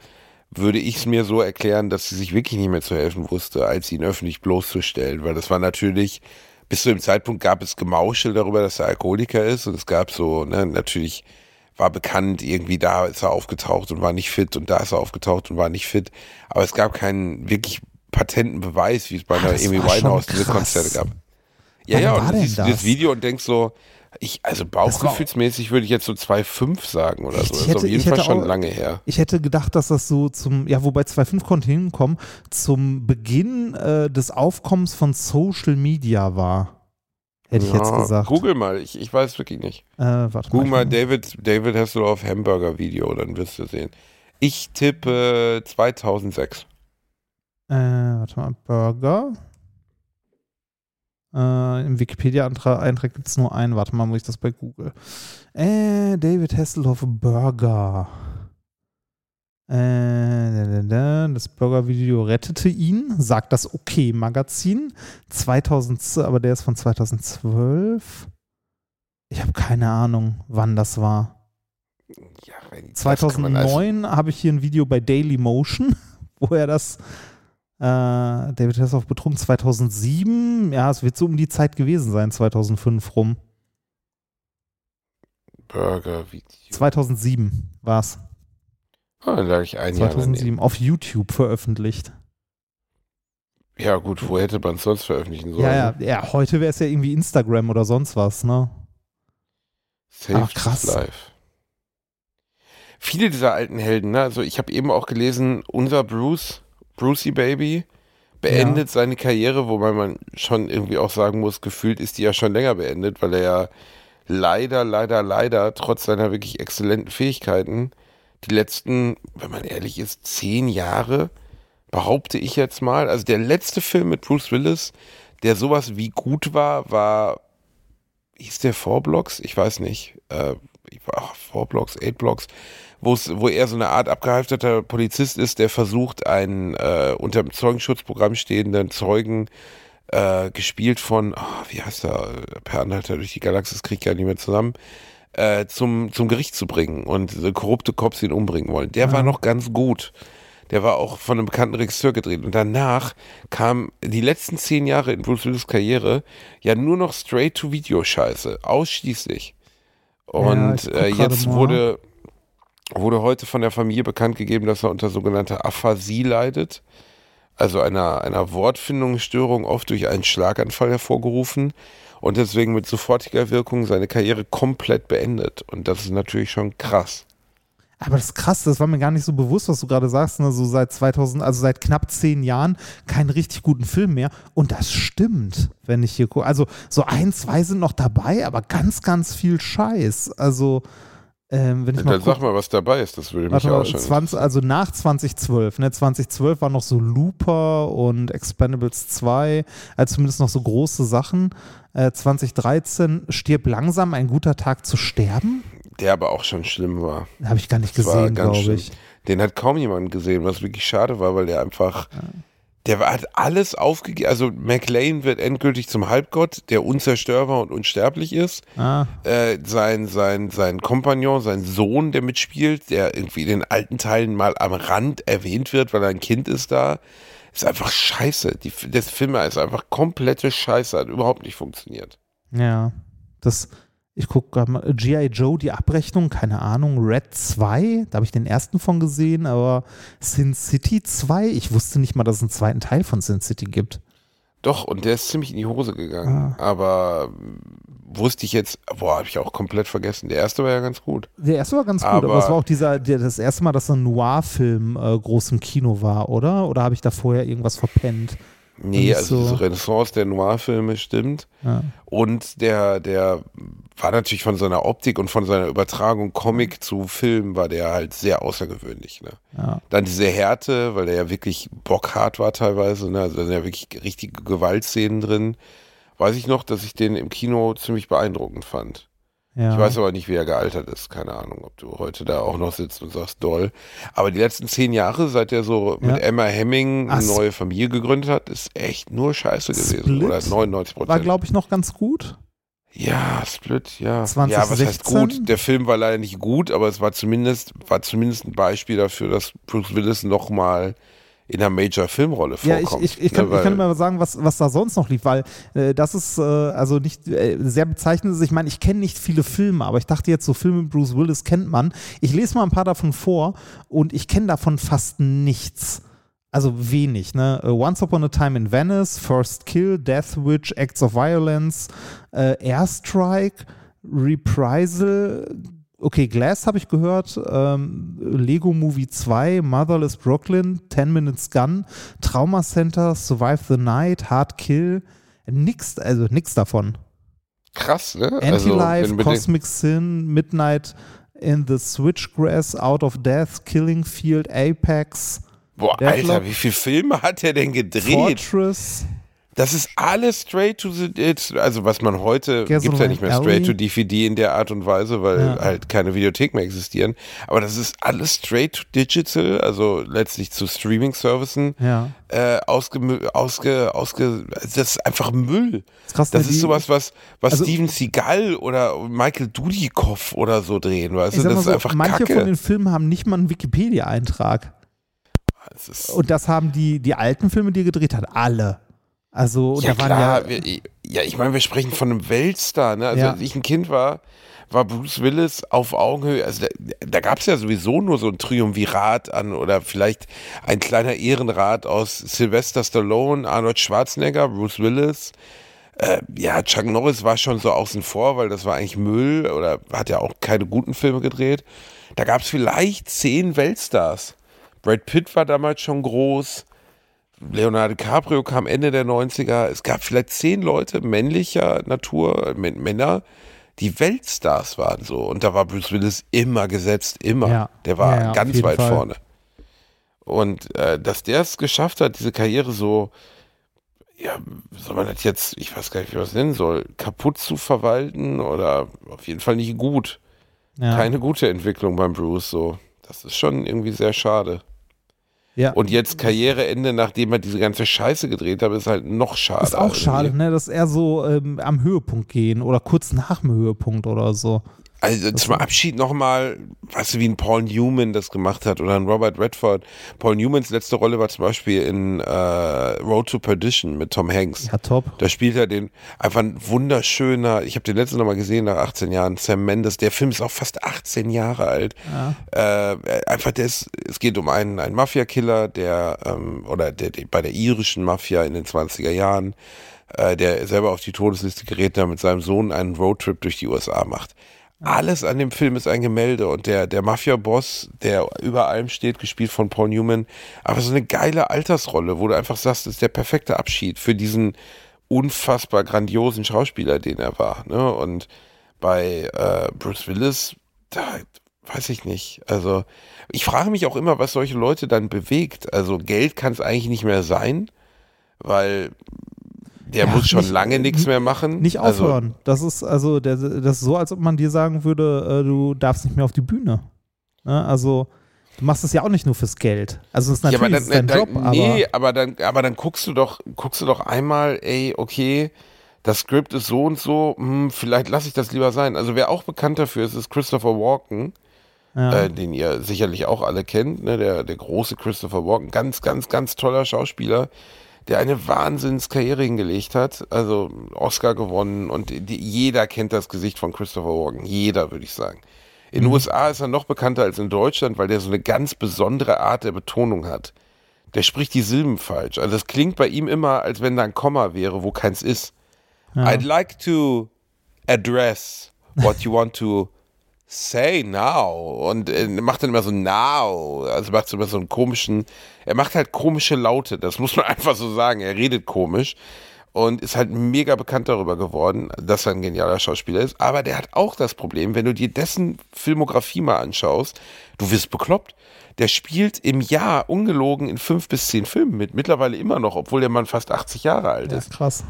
würde ich es mir so erklären, dass sie sich wirklich nicht mehr zu helfen wusste, als ihn öffentlich bloßzustellen. Weil das war natürlich, bis zu dem Zeitpunkt gab es Gemauschel darüber, dass er Alkoholiker ist. Und es gab so, ne, natürlich war bekannt, irgendwie da ist er aufgetaucht und war nicht fit und da ist er aufgetaucht und war nicht fit. Aber es gab keinen wirklich patenten Beweis, wie es bei einer Amy Winehouse diese Konzerte gab. Ja, Wann ja, und du siehst das? Video und denkst so, ich, also bauchgefühlsmäßig würde ich jetzt so 2,5 sagen oder so. Das ist auf jeden Fall schon auch, lange her. Ich hätte gedacht, dass das so zum, ja, wobei 2,5 konnte hinkommen, zum Beginn äh, des Aufkommens von Social Media war. Hätte ja, ich jetzt gesagt. Google mal, ich, ich weiß wirklich nicht. Äh, warte Google mal, mal David, David hast du auf Hamburger Video, dann wirst du sehen. Ich tippe 2006. Äh, warte mal, Burger. Äh, Im Wikipedia-Eintrag gibt es nur einen. Warte mal, muss ich das bei Google? Äh, David Hasselhoff Burger. Äh, das Burger-Video rettete ihn, sagt das Okay-Magazin. 2000, aber der ist von 2012. Ich habe keine Ahnung, wann das war. Ja, 2009 also habe ich hier ein Video bei Daily Motion, *laughs* wo er das äh, David Hasselhoff betrunken 2007. Ja, es wird so um die Zeit gewesen sein, 2005 rum. Burger Video. 2007 war es. Oh, dann lag ich ein 2007 Jahr auf YouTube veröffentlicht. Ja, gut, wo hätte man es sonst veröffentlichen sollen? Ja, ja, ja heute wäre es ja irgendwie Instagram oder sonst was, ne? Saved Ach, krass. Life. Viele dieser alten Helden, ne? Also ich habe eben auch gelesen, unser Bruce Brucey Baby beendet ja. seine Karriere, wobei man schon irgendwie auch sagen muss, gefühlt ist die ja schon länger beendet, weil er ja leider, leider, leider, trotz seiner wirklich exzellenten Fähigkeiten, die letzten, wenn man ehrlich ist, zehn Jahre, behaupte ich jetzt mal, also der letzte Film mit Bruce Willis, der sowas wie gut war, war, hieß der Four Blocks? Ich weiß nicht. Äh, ach, Four Blocks, Eight Blocks, wo er so eine Art abgehalfterter Polizist ist, der versucht, einen äh, unter dem Zeugenschutzprogramm stehenden Zeugen äh, gespielt von, oh, wie heißt er, Per Anhalter durch die Galaxis kriegt ja nicht mehr zusammen, äh, zum, zum Gericht zu bringen und korrupte Cops ihn umbringen wollen. Der ja. war noch ganz gut. Der war auch von einem bekannten Regisseur gedreht. Und danach kam die letzten zehn Jahre in Bruce Willis Karriere ja nur noch Straight-to-Video-Scheiße. Ausschließlich. Und ja, äh, jetzt wurde, wurde heute von der Familie bekannt gegeben, dass er unter sogenannter Aphasie leidet also einer, einer Wortfindungsstörung, oft durch einen Schlaganfall hervorgerufen und deswegen mit sofortiger Wirkung seine Karriere komplett beendet. Und das ist natürlich schon krass. Aber das ist krass, das war mir gar nicht so bewusst, was du gerade sagst. Ne? So seit 2000, also seit knapp zehn Jahren keinen richtig guten Film mehr. Und das stimmt, wenn ich hier gucke. Also so ein, zwei sind noch dabei, aber ganz, ganz viel Scheiß. Also ähm, wenn ich mal dann sag mal, was dabei ist, das würde mich auch schon 20, Also nach 2012, ne? 2012 war noch so Looper und Expendables 2, also zumindest noch so große Sachen. Äh, 2013 stirb langsam, ein guter Tag zu sterben. Der aber auch schon schlimm war. Habe ich gar nicht gesehen, glaube ich. Den hat kaum jemand gesehen, was wirklich schade war, weil der einfach. Ja der hat alles aufgegeben. Also McLean wird endgültig zum Halbgott, der unzerstörbar und unsterblich ist. Ah. Äh, sein, sein, sein Kompagnon, sein Sohn, der mitspielt, der irgendwie in den alten Teilen mal am Rand erwähnt wird, weil er ein Kind ist da, ist einfach scheiße. Die, das Film ist einfach komplette Scheiße, hat überhaupt nicht funktioniert. Ja, das ich gucke gerade mal, G.I. Joe, die Abrechnung, keine Ahnung, Red 2, da habe ich den ersten von gesehen, aber Sin City 2, ich wusste nicht mal, dass es einen zweiten Teil von Sin City gibt. Doch, und der ist ziemlich in die Hose gegangen. Ah. Aber wusste ich jetzt, boah, habe ich auch komplett vergessen. Der erste war ja ganz gut. Der erste war ganz gut, aber, aber es war auch dieser, der, das erste Mal, dass ein Noir-Film äh, groß im Kino war, oder? Oder habe ich da vorher irgendwas verpennt? Nee, also so. diese Renaissance der Noir-Filme stimmt. Ja. Und der, der war natürlich von seiner Optik und von seiner Übertragung Comic zu Film war der halt sehr außergewöhnlich. Ne? Ja. Dann diese Härte, weil der ja wirklich bockhart war teilweise, ne? also da sind ja wirklich richtige Gewaltszenen drin. Weiß ich noch, dass ich den im Kino ziemlich beeindruckend fand. Ja. Ich weiß aber nicht, wie er gealtert ist. Keine Ahnung, ob du heute da auch noch sitzt und sagst, doll. Aber die letzten zehn Jahre, seit er so ja. mit Emma Hemming eine neue Familie gegründet hat, ist echt nur Scheiße gewesen. Split Oder 99 Prozent. War, glaube ich, noch ganz gut. Ja, Split, ja. 2016? Ja, was heißt gut? Der Film war leider nicht gut, aber es war zumindest, war zumindest ein Beispiel dafür, dass Bruce Willis nochmal in einer Major-Filmrolle vorkommt. Ja, ich, ich, ich, kann, ne, ich kann mal sagen, was, was da sonst noch lief, weil äh, das ist äh, also nicht äh, sehr bezeichnend. Ich meine, ich kenne nicht viele Filme, aber ich dachte jetzt, so Filme mit Bruce Willis kennt man. Ich lese mal ein paar davon vor und ich kenne davon fast nichts. Also wenig, ne? Uh, Once Upon a Time in Venice, First Kill, Death Witch, Acts of Violence, äh, Airstrike, Reprisal, okay, Glass habe ich gehört, ähm, Lego Movie 2, Motherless Brooklyn, 10 Minutes Gun, Trauma Center, Survive the Night, Hard Kill, nix, also nix davon. Krass, ne? Anti-Life, also, Cosmic Sin, Midnight in the Switchgrass, Out of Death, Killing Field, Apex. Boah, Deadlock, Alter, wie viele Filme hat er denn gedreht? Fortress. Das ist alles straight to the, also was man heute, gibt es ja nicht mehr straight to DVD in der Art und Weise, weil ja. halt keine Videothek mehr existieren. Aber das ist alles straight to digital, also letztlich zu Streaming-Servicen, ja. äh, ausge, ausge, ausge, das ist einfach Müll. Das ist, krass, das ist sowas, was, was also, Steven Seagal oder Michael Dudikoff oder so drehen, weißt du? Das so, ist einfach Manche Kacke. von den Filmen haben nicht mal einen Wikipedia-Eintrag. Und das haben die, die alten Filme, die er gedreht hat, alle. Also, ja, da waren klar. ja. Wir, ja, ich meine, wir sprechen von einem Weltstar. Ne? Also, ja. als ich ein Kind war, war Bruce Willis auf Augenhöhe. Also, da, da gab es ja sowieso nur so ein Triumvirat an oder vielleicht ein kleiner Ehrenrat aus Sylvester Stallone, Arnold Schwarzenegger, Bruce Willis. Äh, ja, Chuck Norris war schon so außen vor, weil das war eigentlich Müll oder hat ja auch keine guten Filme gedreht. Da gab es vielleicht zehn Weltstars. Brad Pitt war damals schon groß. Leonardo DiCaprio kam Ende der 90er. Es gab vielleicht zehn Leute männlicher Natur, Männer, die Weltstars waren so. Und da war Bruce Willis immer gesetzt, immer. Ja. Der war Ja, ganz weit Fall. vorne. Und äh, dass der es geschafft hat, diese Karriere so, ja, soll man das jetzt, ich weiß gar nicht, wie man es nennen soll, kaputt zu verwalten oder auf jeden Fall nicht gut. Keine gute Entwicklung beim Bruce so. Das ist schon irgendwie sehr schade. Ja. Und jetzt Karriereende, nachdem er diese ganze Scheiße gedreht hat, ist halt noch schade. ist auch irgendwie. schade, ne, dass er so ähm, am Höhepunkt gehen oder kurz nach dem Höhepunkt oder so. Also zum Abschied nochmal, weißt du, wie ein Paul Newman das gemacht hat oder ein Robert Redford. Paul Newmans letzte Rolle war zum Beispiel in äh, Road to Perdition mit Tom Hanks. Ja, top. Da spielt er den einfach ein wunderschöner, ich habe den letzten nochmal gesehen nach 18 Jahren, Sam Mendes. Der Film ist auch fast 18 Jahre alt. Ja. Äh, einfach das, es geht um einen, einen Mafia-Killer, der, ähm, oder der, der bei der irischen Mafia in den 20er Jahren, äh, der selber auf die Todesliste gerät, der mit seinem Sohn einen Roadtrip durch die USA macht. Alles an dem Film ist ein Gemälde und der, der Mafia-Boss, der über allem steht, gespielt von Paul Newman, aber so eine geile Altersrolle, wo du einfach sagst, das ist der perfekte Abschied für diesen unfassbar grandiosen Schauspieler, den er war. Ne? Und bei äh, Bruce Willis, da weiß ich nicht. Also ich frage mich auch immer, was solche Leute dann bewegt. Also Geld kann es eigentlich nicht mehr sein, weil der Ja, muss schon nicht- lange nichts mehr machen. Nicht Also, aufhören. das ist also, der, das ist so, als ob man dir sagen würde, äh, du darfst nicht mehr auf die Bühne. Ne? Also, du machst es ja auch nicht nur fürs Geld. Also, es ist ja, natürlich aber es ist dann, dein dann, Job, aber. nee, aber dann, aber dann guckst du doch, guckst du doch einmal, ey, okay, das Skript ist so und so, hm, vielleicht lasse ich das lieber sein. Also wer auch bekannt dafür ist, ist Christopher Walken. ja. äh, den ihr sicherlich auch alle kennt, ne? der, der große Christopher Walken, ganz, ganz, ganz toller Schauspieler, der eine Wahnsinnskarriere hingelegt hat, also Oscar gewonnen und die, jeder kennt das Gesicht von Christopher Walken, jeder würde ich sagen. In den USA ist er noch bekannter als in Deutschland, weil der so eine ganz besondere Art der Betonung hat. Der spricht die Silben falsch. Also das klingt bei ihm immer, als wenn da ein Komma wäre, wo keins ist. I'd like to address what you want to say now und äh, macht dann immer so now, also macht so immer so einen komischen, er macht halt komische Laute, das muss man *laughs* einfach so sagen, er redet komisch und ist halt mega bekannt darüber geworden, dass er ein genialer Schauspieler ist, aber der hat auch das Problem, wenn du dir dessen Filmografie mal anschaust, du wirst bekloppt. Der spielt im Jahr ungelogen in fünf bis zehn Filmen mit, mittlerweile immer noch, obwohl der Mann fast 80 Jahre alt ja, ist. krass.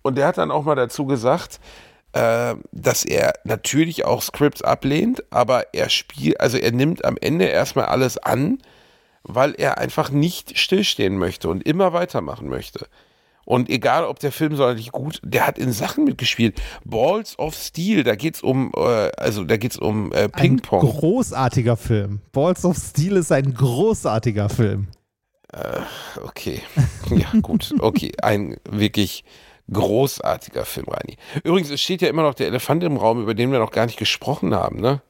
Und der hat dann auch mal dazu gesagt, äh, dass er natürlich auch Scripts ablehnt, aber er spielt, also er nimmt am Ende erstmal alles an, weil er einfach nicht stillstehen möchte und immer weitermachen möchte. Und egal, ob der Film sonderlich gut, der hat in Sachen mitgespielt. Balls of Steel, da geht's um, äh, also da geht's um äh, Ein Ping-Pong. großartiger Film. Balls of Steel ist ein großartiger Film. Okay, *laughs* ja gut, okay, ein wirklich großartiger Film, Reini. Übrigens, es steht ja immer noch der Elefant im Raum, über den wir noch gar nicht gesprochen haben, ne?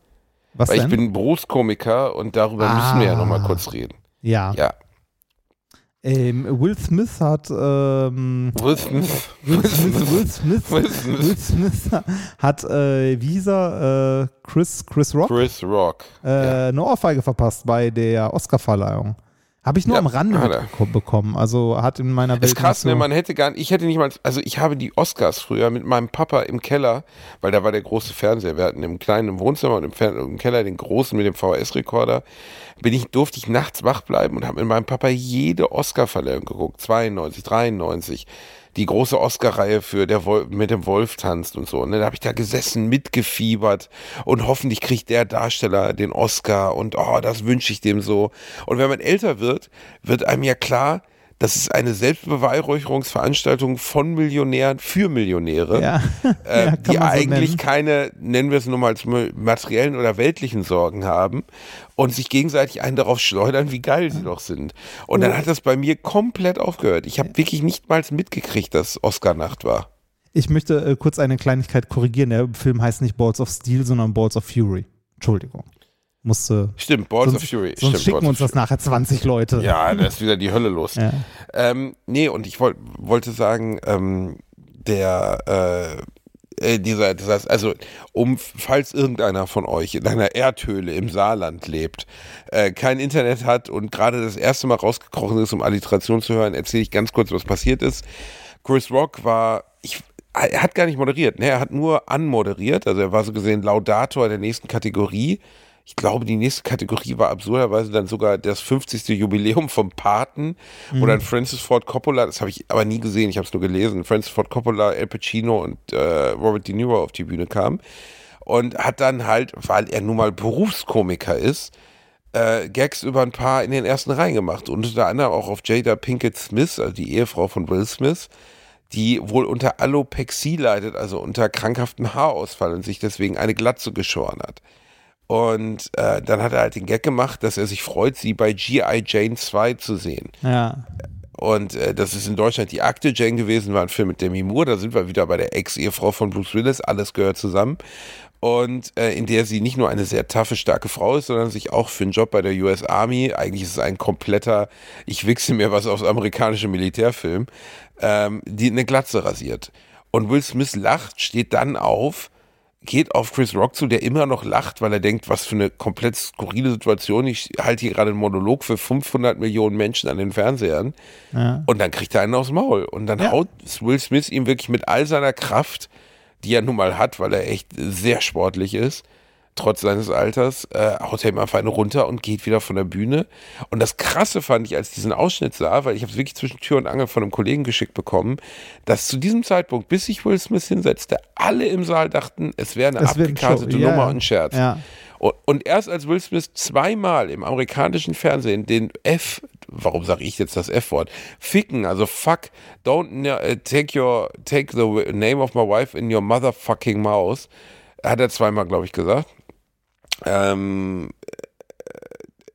Was Weil denn? ich bin Berufskomiker und darüber müssen wir ja Ah. noch mal kurz reden. ja. Ja, Ähm, Will Smith hat ähm, Will Smith. Will Smith, Will Smith, Will Smith. Will Smith hat, äh, er, äh, Chris, Chris Rock, Chris Rock. äh, ja. eine Ohrfeige verpasst bei der Oscarverleihung. Habe ich nur Ja, am Rande hat mitbekommen. Also hat in meiner Welt. Ist krass, ne? so- Man hätte gar nicht, ich hätte nicht mal, also ich habe die Oscars früher mit meinem Papa im Keller, weil da war der große Fernseher. Wir hatten im kleinen im Wohnzimmer und im, Fern im Keller den großen mit dem VHS-Rekorder. Bin ich, durfte ich nachts wach bleiben und habe mit meinem Papa jede Oscar-Verleihung geguckt. 92, 93. Die große Oscar-Reihe für der Wol mit dem Wolf tanzt und so. Ne? Da habe ich da gesessen, mitgefiebert und hoffentlich kriegt der Darsteller den Oscar und oh, das wünsche ich dem so. Und wenn man älter wird, wird einem ja klar, das ist eine Selbstbeweihräucherungsveranstaltung von Millionären für Millionäre, Ja, *laughs* äh, ja, die so eigentlich nennen. keine, nennen wir es nur mal, materiellen oder weltlichen Sorgen haben und sich gegenseitig einen darauf schleudern, wie geil sie doch sind. Und dann hat das bei mir komplett aufgehört. Ich habe wirklich nicht mal mitgekriegt, dass Oscar-Nacht war. Ich möchte äh, kurz eine Kleinigkeit korrigieren. Der Film heißt nicht Balls of Steel, sondern Balls of Fury. Entschuldigung. Musste. Stimmt, Balls sonst of Fury. sonst Stimmt, schicken Balls uns das nachher 20 Leute. Ja, da ist wieder die Hölle los. Ja. Ähm, nee, und ich wollt, wollte sagen, ähm, der, äh, äh, dieser, dieser, also, um, falls irgendeiner von euch in einer Erdhöhle im Saarland lebt, äh, kein Internet hat und gerade das erste Mal rausgekrochen ist, um Alliteration zu hören, erzähle ich ganz kurz, was passiert ist. Chris Rock war, ich er hat gar nicht moderiert, ne? er hat nur anmoderiert, also er war so gesehen Laudator der nächsten Kategorie. Ich glaube, die nächste Kategorie war absurderweise dann sogar das 50. Jubiläum vom Paten, wo dann Francis Ford Coppola, das habe ich aber nie gesehen, ich habe es nur gelesen, Francis Ford Coppola, Al Pacino und äh, Robert De Niro auf die Bühne kamen und hat dann halt, weil er nun mal Berufskomiker ist, äh, Gags über ein paar in den ersten Reihen gemacht. Und unter anderem auch auf Jada Pinkett Smith, also die Ehefrau von Will Smith, die wohl unter Alopexie leidet, also unter krankhaftem Haarausfall und sich deswegen eine Glatze geschoren hat. Und äh, dann hat er halt den Gag gemacht, dass er sich freut, sie bei G.I. Jane 2 zu sehen. Ja. Und äh, das ist in Deutschland die Akte Jane gewesen, war ein Film mit Demi Moore. Da sind wir wieder bei der Ex-Ehefrau von Bruce Willis. Alles gehört zusammen. Und äh, in der sie nicht nur eine sehr taffe, starke Frau ist, sondern sich auch für einen Job bei der US Army, eigentlich ist es ein kompletter, ich wichse mir was aufs amerikanische Militärfilm, ähm, die eine Glatze rasiert. Und Will Smith lacht, steht dann auf, geht auf Chris Rock zu, der immer noch lacht, weil er denkt, was für eine komplett skurrile Situation. Ich halte hier gerade einen Monolog für 500 Millionen Menschen an den Fernsehern. Ja. Und dann kriegt er einen aufs Maul. Und dann Ja. haut Will Smith ihm wirklich mit all seiner Kraft, die er nun mal hat, weil er echt sehr sportlich ist, trotz seines Alters, äh, haut er ihm einfach eine runter und geht wieder von der Bühne. Und das Krasse fand ich, als ich diesen Ausschnitt sah, weil ich habe es wirklich zwischen Tür und Angel von einem Kollegen geschickt bekommen, dass zu diesem Zeitpunkt, bis sich Will Smith hinsetzte, alle im Saal dachten, es wäre eine abgekartete. Ja, Nummer und Scherz. Ja. Und, und erst als Will Smith zweimal im amerikanischen Fernsehen den F, warum sage ich jetzt das F-Wort, ficken, also fuck, don't uh, take your, take the name of my wife in your motherfucking mouth, hat er zweimal, glaube ich, gesagt. Ähm,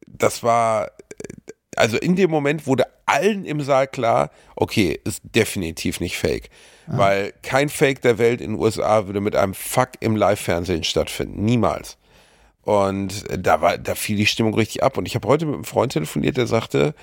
das war, also in dem Moment wurde allen im Saal klar, okay, ist definitiv nicht fake. Weil kein Fake der Welt in den USA würde mit einem Fuck im Live-Fernsehen stattfinden. Niemals. Und da war, da fiel die Stimmung richtig ab. Und ich habe heute mit einem Freund telefoniert, der sagte,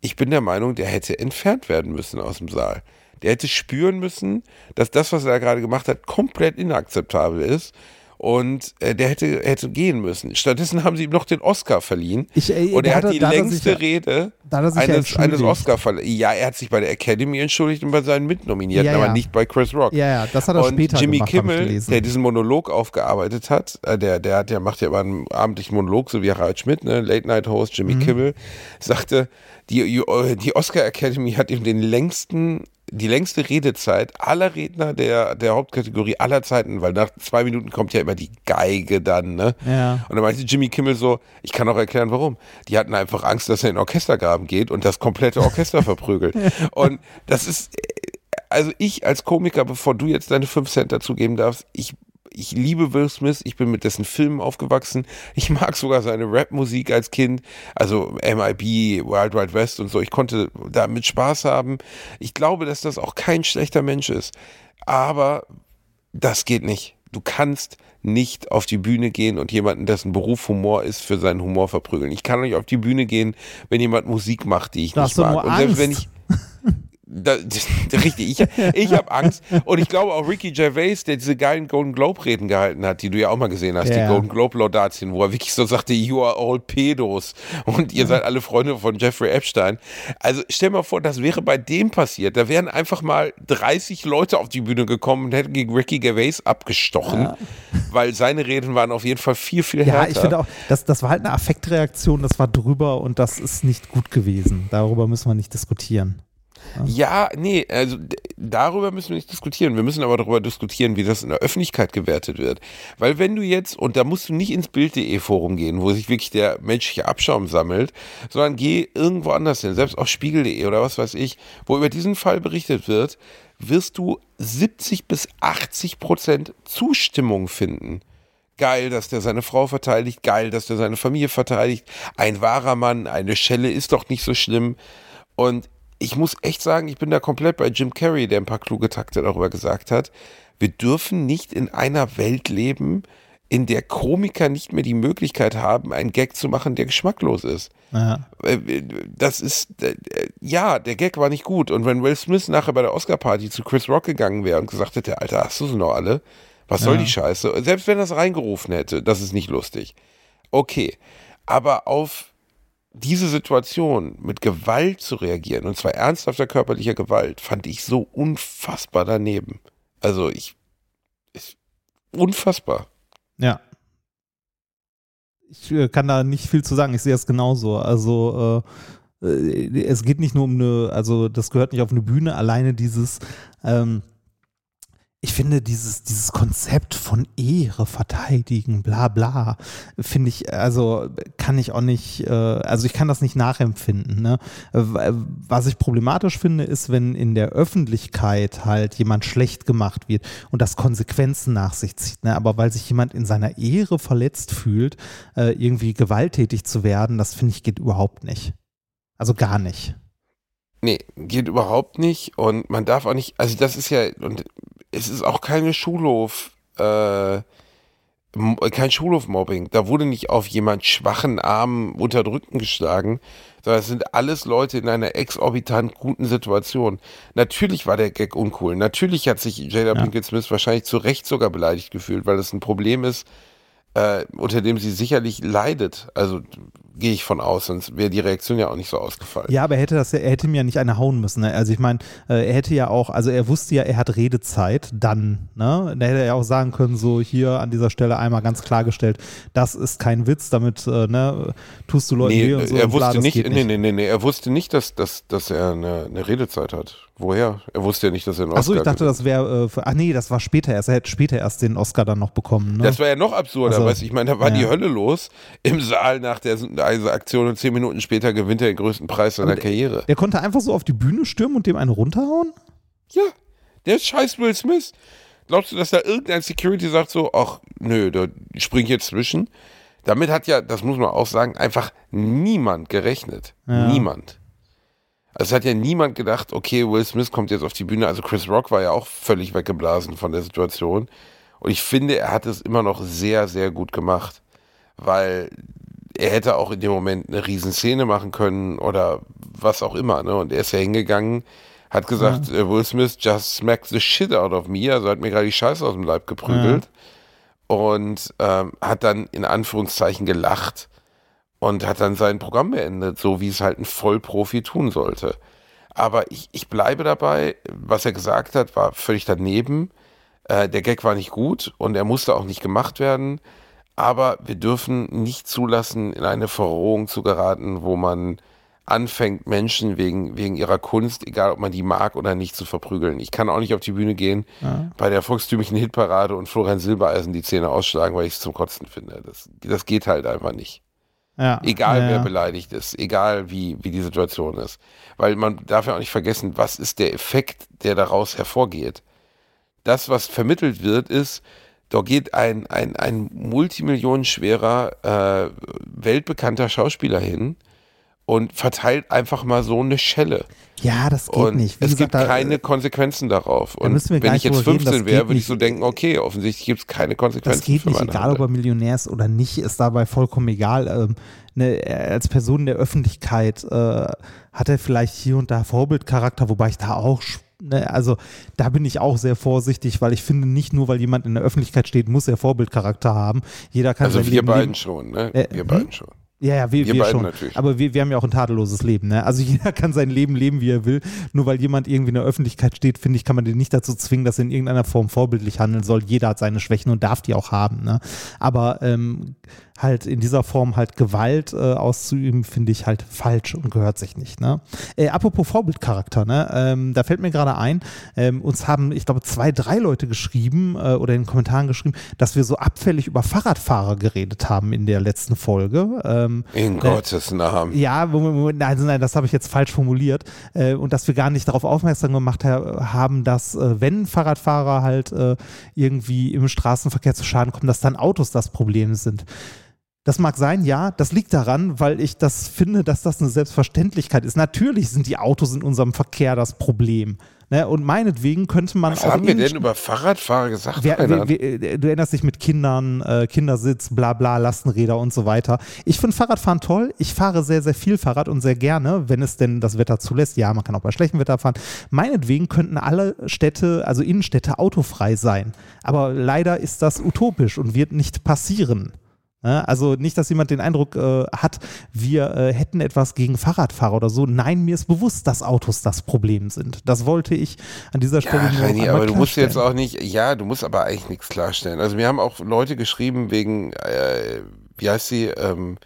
ich bin der Meinung, der hätte entfernt werden müssen aus dem Saal. Der hätte spüren müssen, dass das, was er da gerade gemacht hat, komplett inakzeptabel ist. Und äh, der hätte, hätte gehen müssen. Stattdessen haben sie ihm noch den Oscar verliehen. Ich, äh, und er hat hat die da längste Rede hat sich ja eines, eines. Oscar verliehen. Ja, er hat sich bei der Academy entschuldigt und bei seinen Mitnominierten, Ja, aber ja. nicht bei Chris Rock. Ja, ja, das hat er und später Jimmy gemacht, Kimmel, der diesen Monolog aufgearbeitet hat, äh, der, der, hat, der macht ja immer einen abendlichen Monolog, so wie Harald Schmidt, ne? Late Night Host Jimmy Mhm. Kimmel, sagte, die, die Oscar Academy hat ihm den längsten, die längste Redezeit aller Redner der, der Hauptkategorie aller Zeiten, weil nach zwei Minuten kommt ja immer die Geige dann, ne? Ja. Und dann meinte Jimmy Kimmel so, ich kann auch erklären, warum. Die hatten einfach Angst, dass er in den Orchestergraben geht und das komplette Orchester *laughs* verprügelt. Und das ist, also ich als Komiker, bevor du jetzt deine 5 Cent dazugeben darfst, ich, ich liebe Will Smith, ich bin mit dessen Filmen aufgewachsen. Ich mag sogar seine Rap-Musik als Kind, also MIB, Wild Wild West und so. Ich konnte damit Spaß haben. Ich glaube, dass das auch kein schlechter Mensch ist. Aber das geht nicht. Du kannst nicht auf die Bühne gehen und jemanden, dessen Beruf Humor ist, für seinen Humor verprügeln. Ich kann nicht auf die Bühne gehen, wenn jemand Musik macht, die ich Da nicht mag. und selbst wenn ich *laughs* *laughs* da, richtig, ich, ich habe Angst und ich glaube auch Ricky Gervais, der diese geilen Golden Globe Reden gehalten hat, die du ja auch mal gesehen hast, Ja. die Golden Globe Laudatien, wo er wirklich so sagte, you are all pedos und ihr seid alle Freunde von Jeffrey Epstein. Also stell mal vor, das wäre bei dem passiert, da wären einfach mal 30 Leute auf die Bühne gekommen und hätten gegen Ricky Gervais abgestochen, weil seine Reden waren auf jeden Fall viel, viel Ja, härter. ich finde auch, das, das war halt eine Affektreaktion, das war drüber und das ist nicht gut gewesen. Darüber müssen wir nicht diskutieren. Ja, nee, also darüber müssen wir nicht diskutieren. Wir müssen aber darüber diskutieren, wie das in der Öffentlichkeit gewertet wird. Weil wenn du jetzt, und da musst du nicht ins Bild.de Forum gehen, wo sich wirklich der menschliche Abschaum sammelt, sondern geh irgendwo anders hin, selbst auf Spiegel.de oder was weiß ich, wo über diesen Fall berichtet wird, wirst du 70 bis 80 Prozent Zustimmung finden. Geil, dass der seine Frau verteidigt, geil, dass der seine Familie verteidigt. Ein wahrer Mann, eine Schelle ist doch nicht so schlimm. Und ich muss echt sagen, ich bin da komplett bei Jim Carrey, der ein paar kluge Takte darüber gesagt hat. Wir dürfen nicht in einer Welt leben, in der Komiker nicht mehr die Möglichkeit haben, einen Gag zu machen, der geschmacklos ist. Ja. Äh, Das ist, äh, ja, der Gag war nicht gut. Und wenn Will Smith nachher bei der Oscar-Party zu Chris Rock gegangen wäre und gesagt hätte, Alter, hast du sie noch alle? Was soll Ja. die Scheiße? Selbst wenn er es reingerufen hätte, das ist nicht lustig. Okay, aber auf diese Situation mit Gewalt zu reagieren, und zwar ernsthafter körperlicher Gewalt, fand ich so unfassbar daneben. Also ich, ich unfassbar. Ja. Ich äh, kann da nicht viel zu sagen. Ich sehe es genauso. Also äh, äh, es geht nicht nur um eine, also das gehört nicht auf eine Bühne. Alleine dieses, ähm, ich finde dieses, dieses Konzept von Ehre verteidigen, bla bla, finde ich, also kann ich auch nicht, äh, also ich kann das nicht nachempfinden. Ne? Was ich problematisch finde, ist, wenn in der Öffentlichkeit halt jemand schlecht gemacht wird und das Konsequenzen nach sich zieht. Ne? Aber weil sich jemand in seiner Ehre verletzt fühlt, äh, irgendwie gewalttätig zu werden, das finde ich geht überhaupt nicht. Also gar nicht. Nee, geht überhaupt nicht. Und man darf auch nicht, also das ist ja, und es ist auch keine Schulhof, äh, kein Schulhofmobbing. Da wurde nicht auf jemand schwachen, armen, unterdrückten geschlagen, sondern es sind alles Leute in einer exorbitant guten Situation. Natürlich war der Gag uncool. Natürlich hat sich Jada ja. Pinkett Smith wahrscheinlich zu Recht sogar beleidigt gefühlt, weil es ein Problem ist, äh, unter dem sie sicherlich leidet. Also gehe ich von aus, sonst wäre die Reaktion ja auch nicht so ausgefallen. Ja, aber er hätte das, er hätte mir ja nicht eine hauen müssen. Ne? Also ich meine, äh, er hätte ja auch, also er wusste ja, er hat Redezeit dann, ne? Da hätte er ja auch sagen können, so hier an dieser Stelle einmal ganz klargestellt, das ist kein Witz, damit äh, ne, tust du Leuten nee, weh und so. Er und wusste bla, nicht, nicht, nee, nee, nee, nee, er wusste nicht, dass, dass, dass er eine, eine Redezeit hat. Woher? Er wusste ja nicht, dass er einen Oscar Achso, ich dachte, das wäre, äh, ach nee, das war später erst. Er hätte später erst den Oscar dann noch bekommen. Ne? Das war ja noch absurder, also, weißt du, ich meine, da war ja. die Hölle los im Saal nach der also Aktion und zehn Minuten später gewinnt er den größten Preis seiner der, Karriere. Der konnte einfach so auf die Bühne stürmen und dem einen runterhauen? Ja, der ist scheiß Will Smith. Glaubst du, dass da irgendein Security sagt so, ach nö, da spring ich jetzt zwischen? Damit hat ja, das muss man auch sagen, einfach niemand gerechnet. Ja. Niemand. Also es hat ja niemand gedacht, okay, Will Smith kommt jetzt auf die Bühne. Also Chris Rock war ja auch völlig weggeblasen von der Situation. Und ich finde, er hat es immer noch sehr, sehr gut gemacht. Weil er hätte auch in dem Moment eine Riesenszene machen können oder was auch immer. Ne? Und er ist ja hingegangen, hat gesagt, ja. Äh, Will Smith just smacked the shit out of me. Also hat mir gerade die Scheiße aus dem Leib geprügelt. Ja. Und ähm, hat dann in Anführungszeichen gelacht und hat dann sein Programm beendet, so wie es halt ein Vollprofi tun sollte. Aber ich, ich bleibe dabei, was er gesagt hat, war völlig daneben. Äh, der Gag war nicht gut und er musste auch nicht gemacht werden. Aber wir dürfen nicht zulassen, in eine Verrohung zu geraten, wo man anfängt, Menschen wegen, wegen ihrer Kunst, egal ob man die mag oder nicht, zu verprügeln. Ich kann auch nicht auf die Bühne gehen, ja. bei der volkstümlichen Hitparade und Florian Silbereisen die Zähne ausschlagen, weil ich es zum Kotzen finde. Das, das geht halt einfach nicht. Ja, egal, ja, wer beleidigt ist, egal wie, wie die Situation ist. Weil man darf ja auch nicht vergessen, was ist der Effekt, der daraus hervorgeht. Das, was vermittelt wird, ist, da geht ein, ein, ein multimillionenschwerer, äh, weltbekannter Schauspieler hin und verteilt einfach mal so eine Schelle. Ja, das geht und nicht. Wie es gesagt, gibt keine Konsequenzen darauf. Und wenn ich jetzt 15 wäre, würde ich so denken, okay, offensichtlich gibt es keine Konsequenzen. Das geht nicht, egal ob er Millionär ist oder nicht, ist dabei vollkommen egal. Ähm, ne, als Person der Öffentlichkeit äh, hat er vielleicht hier und da Vorbildcharakter, wobei ich da auch ne, also da bin ich auch sehr vorsichtig, weil ich finde, nicht nur weil jemand in der Öffentlichkeit steht, muss er Vorbildcharakter haben. Jeder kann Also wir Leben beiden schon, ne? Äh, wir beiden hm? schon. Ja, ja, wir, wir, wir schon. Natürlich. Aber wir, wir haben ja auch ein tadelloses Leben. Ne? Also *laughs* jeder kann sein Leben leben, wie er will. Nur weil jemand irgendwie in der Öffentlichkeit steht, finde ich, kann man den nicht dazu zwingen, dass er in irgendeiner Form vorbildlich handeln soll. Jeder hat seine Schwächen und darf die auch haben. Ne? Aber ähm, halt in dieser Form halt Gewalt äh, auszuüben, finde ich halt falsch und gehört sich nicht. Ne? Äh, apropos Vorbildcharakter, ne? Ähm, da fällt mir gerade ein, ähm, uns haben, ich glaube, zwei, drei Leute geschrieben äh, oder in den Kommentaren geschrieben, dass wir so abfällig über Fahrradfahrer geredet haben in der letzten Folge. Ähm, in äh, Gottes Namen. Ja, nein, also nein, das habe ich jetzt falsch formuliert. Äh, und dass wir gar nicht darauf aufmerksam gemacht haben, dass äh, wenn Fahrradfahrer halt irgendwie im Straßenverkehr zu Schaden kommen, dass dann Autos das Problem sind. Das mag sein, ja. Das liegt daran, weil ich das finde, dass das eine Selbstverständlichkeit ist. Natürlich sind die Autos in unserem Verkehr das Problem. Ne? Und meinetwegen könnte man Was auch. Was haben wir denn über Fahrradfahrer gesagt? Wer, wer, wer, du erinnerst dich mit Kindern, äh, Kindersitz, bla bla, Lastenräder und so weiter. Ich finde Fahrradfahren toll. Ich fahre sehr, sehr viel Fahrrad und sehr gerne, wenn es denn das Wetter zulässt. Ja, man kann auch bei schlechtem Wetter fahren. Meinetwegen könnten alle Städte, also Innenstädte, autofrei sein. Aber leider ist das utopisch und wird nicht passieren. Ja, also nicht, dass jemand den Eindruck äh, hat, wir äh, hätten etwas gegen Fahrradfahrer oder so. Nein, mir ist bewusst, dass Autos das Problem sind. Das wollte ich an dieser Stelle Ja, nur einmal aber du musst jetzt auch nicht, ja, du musst aber eigentlich nichts klarstellen. Also mir haben auch Leute geschrieben wegen, äh, wie heißt sie, ähm,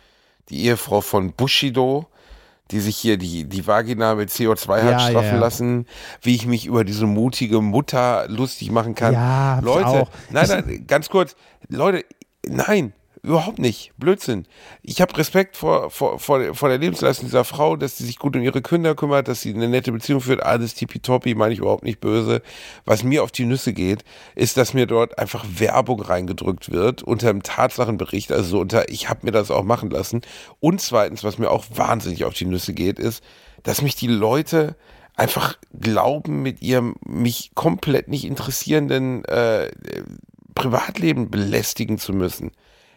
die Ehefrau von Bushido, die sich hier die, die Vagina mit CO2 hat Ja, straffen ja, lassen, wie ich mich über diese mutige Mutter lustig machen kann. Ja, Leute, nein, Ich- nein, ganz kurz, Leute, nein, überhaupt nicht, Blödsinn. Ich habe Respekt vor, vor, vor, vor der Lebensleistung dieser Frau, dass sie sich gut um ihre Kinder kümmert, dass sie eine nette Beziehung führt, alles tippitoppi, meine ich überhaupt nicht böse. Was mir auf die Nüsse geht, ist, dass mir dort einfach Werbung reingedrückt wird unter einem Tatsachenbericht, also so unter, ich habe mir das auch machen lassen. Und zweitens, was mir auch wahnsinnig auf die Nüsse geht, ist, dass mich die Leute einfach glauben, mit ihrem mich komplett nicht interessierenden äh, Privatleben belästigen zu müssen.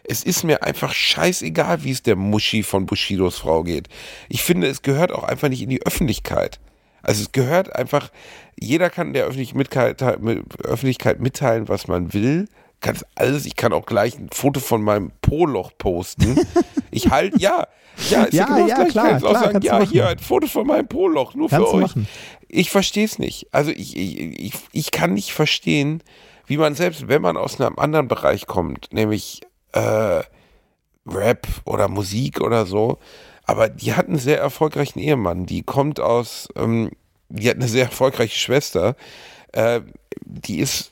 Es ist mir einfach scheißegal, wie es der Muschi von Bushidos Frau geht. Ich finde, es gehört auch einfach nicht in die Öffentlichkeit. Also es gehört einfach, jeder kann der Öffentlichkeit, Öffentlichkeit mitteilen, was man will. Kannst alles, ich kann auch gleich ein Foto von meinem Po-Loch posten. *laughs* Ich halt, ja, ja, ist Ja, genau ja, Gleiche. klar, Ich kann jetzt auch klar, sagen, kannst ja, hier ein Foto von meinem Po-Loch, nur Kannst für euch. machen. Ich verstehe es nicht. Also ich, ich, ich, ich kann nicht verstehen, wie man selbst, wenn man aus einem anderen Bereich kommt, nämlich äh, Rap oder Musik oder so, aber die hat einen sehr erfolgreichen Ehemann. Die kommt aus, ähm, die hat eine sehr erfolgreiche Schwester. Äh, die ist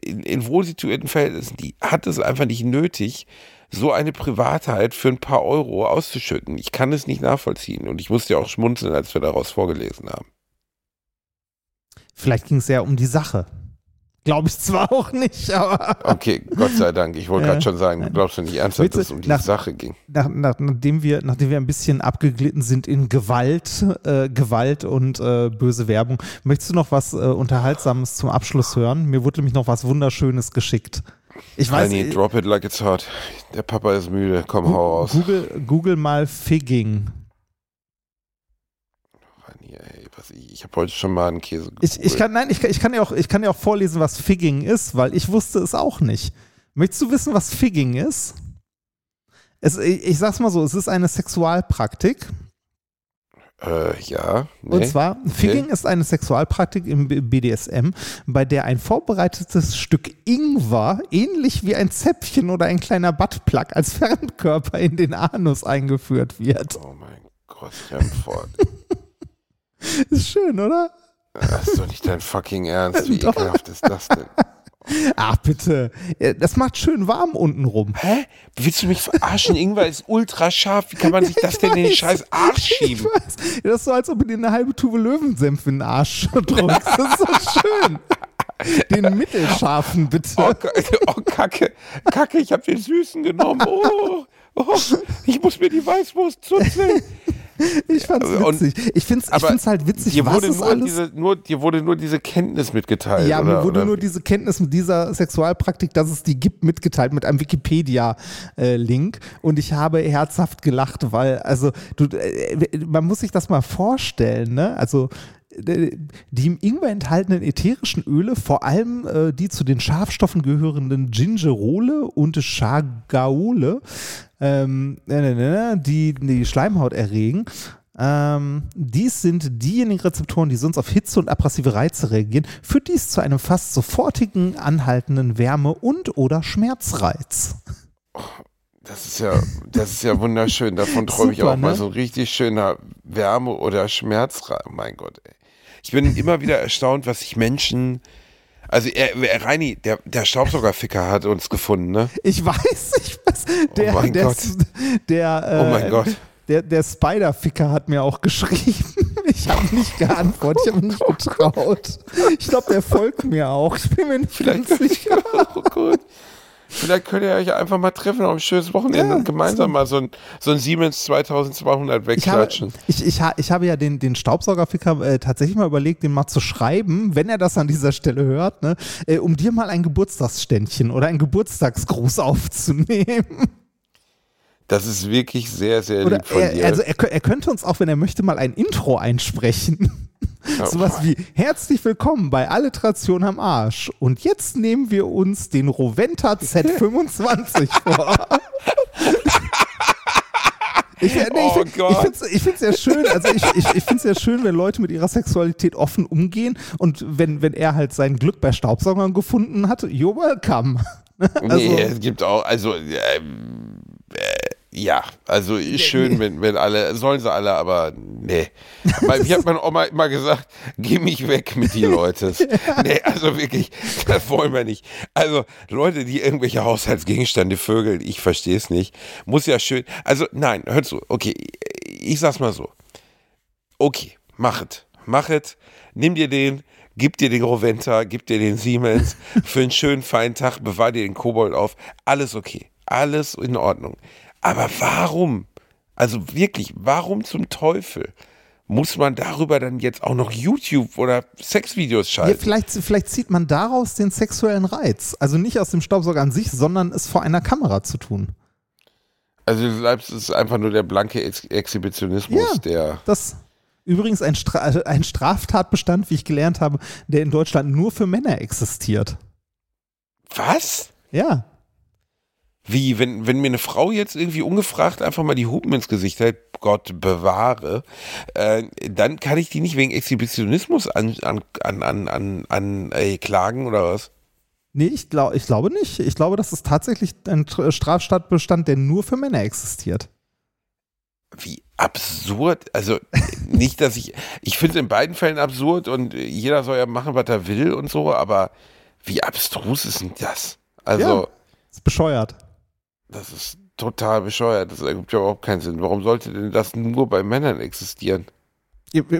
in, in wohlsituierten Verhältnissen, die hat es einfach nicht nötig, so eine Privatheit für ein paar Euro auszuschütten. Ich kann es nicht nachvollziehen und ich musste ja auch schmunzeln, als wir daraus vorgelesen haben. Vielleicht ging es ja um die Sache. Glaube ich zwar *laughs* auch nicht, aber Okay, Gott sei Dank. Ich wollte Ja. gerade schon sagen, du glaubst du nicht ernsthaft, dass es um die nach- Sache ging. nach, nach, nachdem, wir, nachdem wir ein bisschen abgeglitten sind in Gewalt, äh, Gewalt und äh, böse Werbung, möchtest du noch was äh, Unterhaltsames zum Abschluss hören? Mir wurde nämlich noch was Wunderschönes geschickt. Ich weiß, äh, drop it like it's hot. Der Papa ist müde. Komm, hau raus. Google, Google mal Figging. Honey, ey, was ich ich habe heute schon mal einen Käse Ich, ich kann, nein, ich, kann- ich, kann ja auch, ich kann ja auch vorlesen, was Figging ist, weil ich wusste es auch nicht. Möchtest du wissen, was Figging ist? Es, ich, ich sag's mal so, es ist eine Sexualpraktik. Äh, ja. Nee. Und zwar, Figging ist eine Sexualpraktik im BDSM, bei der ein vorbereitetes Stück Ingwer, ähnlich wie ein Zäpfchen oder ein kleiner Buttplug, als *laughs* Fremdkörper in den Anus eingeführt wird. Oh mein Gott, Remford. *laughs* Ist schön, oder? Das ist doch nicht dein fucking Ernst. Wie *laughs* ekelhaft ist das denn? *laughs* Ach, bitte. Das macht schön warm unten rum. Hä? Willst du mich verarschen? Ingwer ist ultra scharf. Wie kann man sich das denn in den weiß. scheiß Arsch Ich schieben? weiß. Das ist so, als ob du dir eine halbe Tube Löwensenf in den Arsch drückst. Das ist so schön. Den mittelscharfen, bitte. Oh, oh Kacke. Kacke, ich habe den Süßen genommen. Oh, oh, ich muss mir die Weißwurst zuzeln. *laughs* Ich fand's Und- witzig. Ich find's, ich find's halt witzig, Dir was wurde, ist nur alles... diese, nur, dir wurde nur diese Kenntnis mitgeteilt. Ja, oder, mir wurde oder? nur diese Kenntnis mit dieser Sexualpraktik, dass es die gibt, mitgeteilt mit einem Wikipedia-Link. Und ich habe herzhaft gelacht, weil, also, du, äh, man muss sich das mal vorstellen, ne? Also, die im Ingwer enthaltenen ätherischen Öle, vor allem äh, die zu den Schafstoffen gehörenden Gingerole und Chagaole, ähm, äh, äh, äh, die die Schleimhaut erregen. Ähm, dies sind diejenigen Rezeptoren, die sonst auf Hitze und abrasive Reize reagieren, führt dies zu einem fast sofortigen, anhaltenden Wärme- und oder Schmerzreiz. Das ist ja, das ist ja wunderschön. Davon träume ich auch mal ne? so ein richtig schöner Wärme- oder Schmerzreiz. Mein Gott, ey. Ich bin immer wieder erstaunt, was sich Menschen. Also, er, er, Reini, der, der Staubsaugerficker hat uns gefunden, ne? Ich weiß, ich weiß. Der, mein der, Gott. der, äh, Oh mein Gott. Der, der Spider-Ficker hat mir auch geschrieben. *laughs* Ich habe nicht geantwortet, ich habe mich nicht getraut. Ich glaube, der folgt mir auch. Ich bin mir nicht Vielleicht, ganz sicher. oh Gott. Vielleicht könnt ihr euch einfach mal treffen auf ein schönes Wochenende Ja, und gemeinsam mal so ein, so ein Siemens 2200 Ich habe, wegklatschen. ich, ich, ich habe ja den, den Staubsaugerficker äh, tatsächlich mal überlegt, den mal zu schreiben, wenn er das an dieser Stelle hört, ne, äh, um dir mal ein Geburtstagsständchen oder einen Geburtstagsgruß *laughs* aufzunehmen. Das ist wirklich sehr, sehr Oder lieb von er, dir. also er, er könnte uns auch, wenn er möchte, mal ein Intro einsprechen. Sowas wie herzlich willkommen bei Alliteration am Arsch. Und jetzt nehmen wir uns den Roventa Z25 *laughs* vor. Ich, nee, Oh ich, Gott. finde es ich find's ja schön, also ich, ich, ich finde es ja schön, wenn Leute mit ihrer Sexualität offen umgehen und wenn, wenn er halt sein Glück bei Staubsaugern gefunden hat, you're welcome. *laughs* Also- nee, es gibt auch, also, ähm, äh, ja, also ist schön, wenn, wenn alle, sollen sie alle, aber nee. Weil mir hat meine Oma immer gesagt, geh mich weg mit die Leute. *laughs* Nee, also wirklich, das wollen wir nicht. Also Leute, die irgendwelche Haushaltsgegenstände vögeln, ich verstehe es nicht. Muss ja schön, also nein, hör zu, okay, ich sag's mal so. Okay, mach es, mach es, nimm dir den, gib dir den Roventa, gib dir den Siemens *laughs* für einen schönen feinen Tag, bewahr dir den Kobold auf, alles okay, alles in Ordnung. Aber warum? Also wirklich, warum zum Teufel muss man darüber dann jetzt auch noch YouTube oder Sexvideos Ja, schalten? vielleicht, vielleicht zieht man daraus den sexuellen Reiz. Also nicht aus dem Staubsauger an sich, sondern es vor einer Kamera zu tun. Also du bleibst, es ist einfach nur der blanke Ex Exhibitionismus, Ja. der Das übrigens ein, Stra ein Straftatbestand, wie ich gelernt habe, der in Deutschland nur für Männer existiert. Was? Ja. Wie, wenn, wenn mir eine Frau jetzt irgendwie ungefragt einfach mal die Hupen ins Gesicht hält, Gott bewahre, äh, dann kann ich die nicht wegen Exhibitionismus an, an, an, an, an, äh, klagen oder was? Nee, ich, glaub, ich glaube nicht. Ich glaube, das ist tatsächlich ein Tr- Straftatbestand, der nur für Männer existiert. Wie absurd. Also nicht, dass ich, ich finde es in beiden Fällen absurd und jeder soll ja machen, was er will und so, aber wie abstrus ist denn das? Also, Ja. Ist bescheuert. Das ist total bescheuert. Das ergibt ja überhaupt keinen Sinn. Warum sollte denn das nur bei Männern existieren?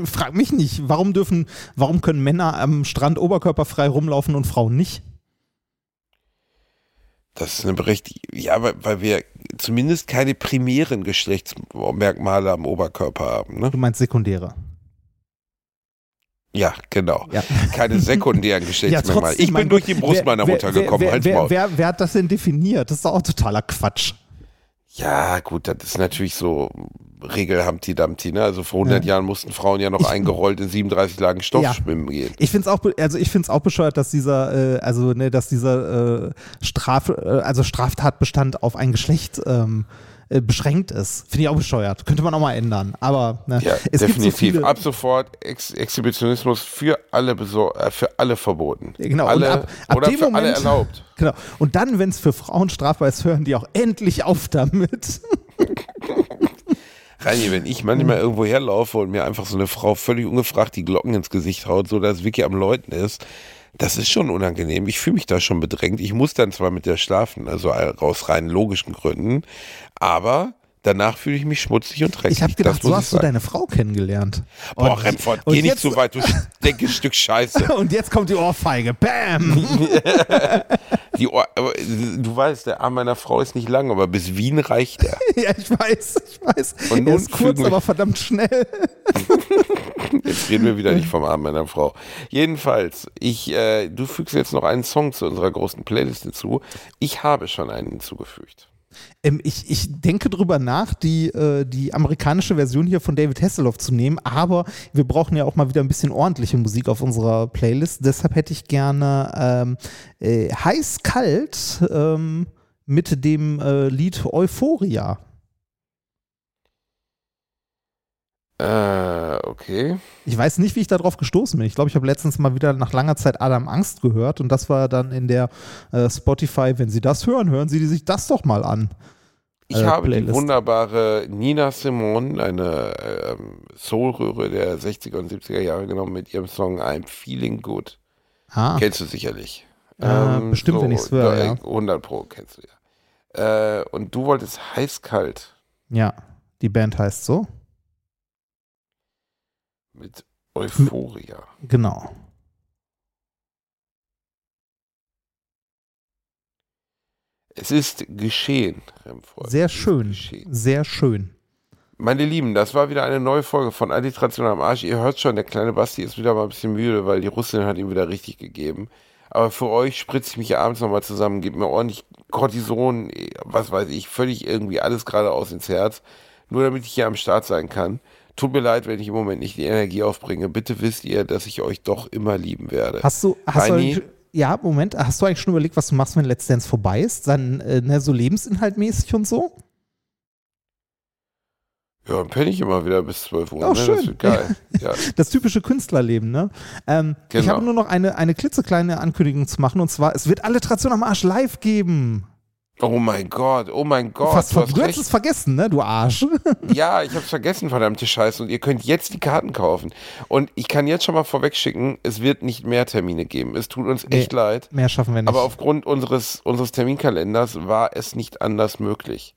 Frag mich nicht, warum dürfen, warum können Männer am Strand oberkörperfrei rumlaufen und Frauen nicht? Das ist eine berechtigte. Ja, weil, weil wir zumindest keine primären Geschlechtsmerkmale am Oberkörper haben. Ne? Du meinst sekundäre. Ja, genau. Ja. Keine sekundären Geschlechtsmerkmale. *laughs* ich bin durch die Brust wer- meiner Mutter wer, gekommen. Wer, Halt's wer, wer, wer hat das denn definiert? Das ist auch totaler Quatsch. Ja, gut, das ist natürlich so Regel Humpty Dumpty. Ne? Also vor 100 Jahren mussten Frauen ja noch eingerollt in 37 Lagen Stoff Ja. schwimmen gehen. Ich finde es auch, also ich finde auch bescheuert, dass dieser, äh, also ne, dass dieser äh, Straf, äh, also Straftatbestand auf ein Geschlecht ähm, äh, beschränkt ist. Finde ich auch bescheuert. Könnte man auch mal ändern. Aber ne, Ja, es definitiv. gibt so viele. Ab sofort Ex Exhibitionismus für alle, äh, für alle verboten. Genau, und Alle, ab- ab oder dem für alle Moment- erlaubt. Genau. Und dann, wenn es für Frauen strafbar ist, hören die auch endlich auf damit. *laughs* Reini, wenn ich manchmal irgendwo herlaufe und mir einfach so eine Frau völlig ungefragt die Glocken ins Gesicht haut, so dass Vicky am Läuten ist, das ist schon unangenehm. Ich fühle mich da schon bedrängt. Ich muss dann zwar mit der schlafen, also aus rein logischen Gründen, aber danach fühle ich mich schmutzig und dreckig. Ich habe gedacht, so hast du deine Frau kennengelernt. Boah, Und- Remford, geh nicht zu weit, du *laughs* stinkes Stück Scheiße. *laughs* Und jetzt kommt die Ohrfeige. Bam! *laughs* Die Ohr, aber, du weißt, der Arm meiner Frau ist nicht lang, aber bis Wien reicht er. ja, ich weiß, ich weiß. Und er nun ist kurz, aber verdammt schnell. *laughs* Jetzt reden wir wieder nicht vom Arm meiner Frau. Jedenfalls, ich, äh, du fügst jetzt noch einen Song zu unserer großen Playlist hinzu. Ich habe schon einen hinzugefügt. Ähm, ich, ich denke drüber nach, die, äh, die amerikanische Version hier von David Hasselhoff zu nehmen, aber wir brauchen ja auch mal wieder ein bisschen ordentliche Musik auf unserer Playlist. Deshalb hätte ich gerne ähm, äh, heiß-kalt ähm, mit dem äh, Lied Euphoria. Äh, okay. Ich weiß nicht, wie ich darauf gestoßen bin. Ich glaube, ich habe letztens mal wieder nach langer Zeit Adam Angst gehört und das war dann in der äh, Spotify, wenn Sie das hören, hören Sie sich das doch mal an. Ich Äh, habe die Playlist. wunderbare Nina Simone, eine ähm, Soulröhre der 60er und 70er Jahre genommen mit ihrem Song I'm Feeling Good. Ah, Kennst du sicherlich. Ähm, Äh, bestimmt, wenn ich's höre, da- ja. 100 Pro kennst du ja. Äh, und du wolltest heiß-kalt ja, die Band heißt so. Mit Euphoria. Genau. Es ist geschehen, Remford. Sehr schön. geschehen. Sehr schön. Meine Lieben, das war wieder eine neue Folge von Alliteration am Arsch. Ihr hört schon, der kleine Basti ist wieder mal ein bisschen müde, weil die Russin hat ihm wieder richtig gegeben. Aber für euch spritze ich mich abends nochmal zusammen, gebt mir ordentlich Cortison, was weiß ich, völlig irgendwie alles geradeaus ins Herz, nur damit ich hier am Start sein kann. Tut mir leid, wenn ich im Moment nicht die Energie aufbringe. Bitte wisst ihr, dass ich euch doch immer lieben werde. Hast du, hast Heini? du ja, Moment, hast du eigentlich schon überlegt, was du machst, wenn Let's Dance vorbei ist? Dann äh, ne, so lebensinhaltmäßig und so? Ja, dann penne ich immer wieder bis 12 Uhr. Oh, ne? schön. Das wird geil. *laughs* Ja. Das typische Künstlerleben, ne? Ähm, Ich Genau. habe nur noch eine, eine klitzekleine Ankündigung zu machen und zwar, es wird Alliteration am Arsch live geben. Oh mein Gott, oh mein Gott. Fast, du hast du hast es vergessen, ne, du Arsch. *laughs* Ja, ich hab's vergessen, verdammte Scheiße. Und ihr könnt jetzt die Karten kaufen. Und ich kann jetzt schon mal vorwegschicken, es wird nicht mehr Termine geben. Es tut uns echt Nee. leid. Mehr schaffen wir nicht. Aber aufgrund unseres, unseres Terminkalenders war es nicht anders möglich.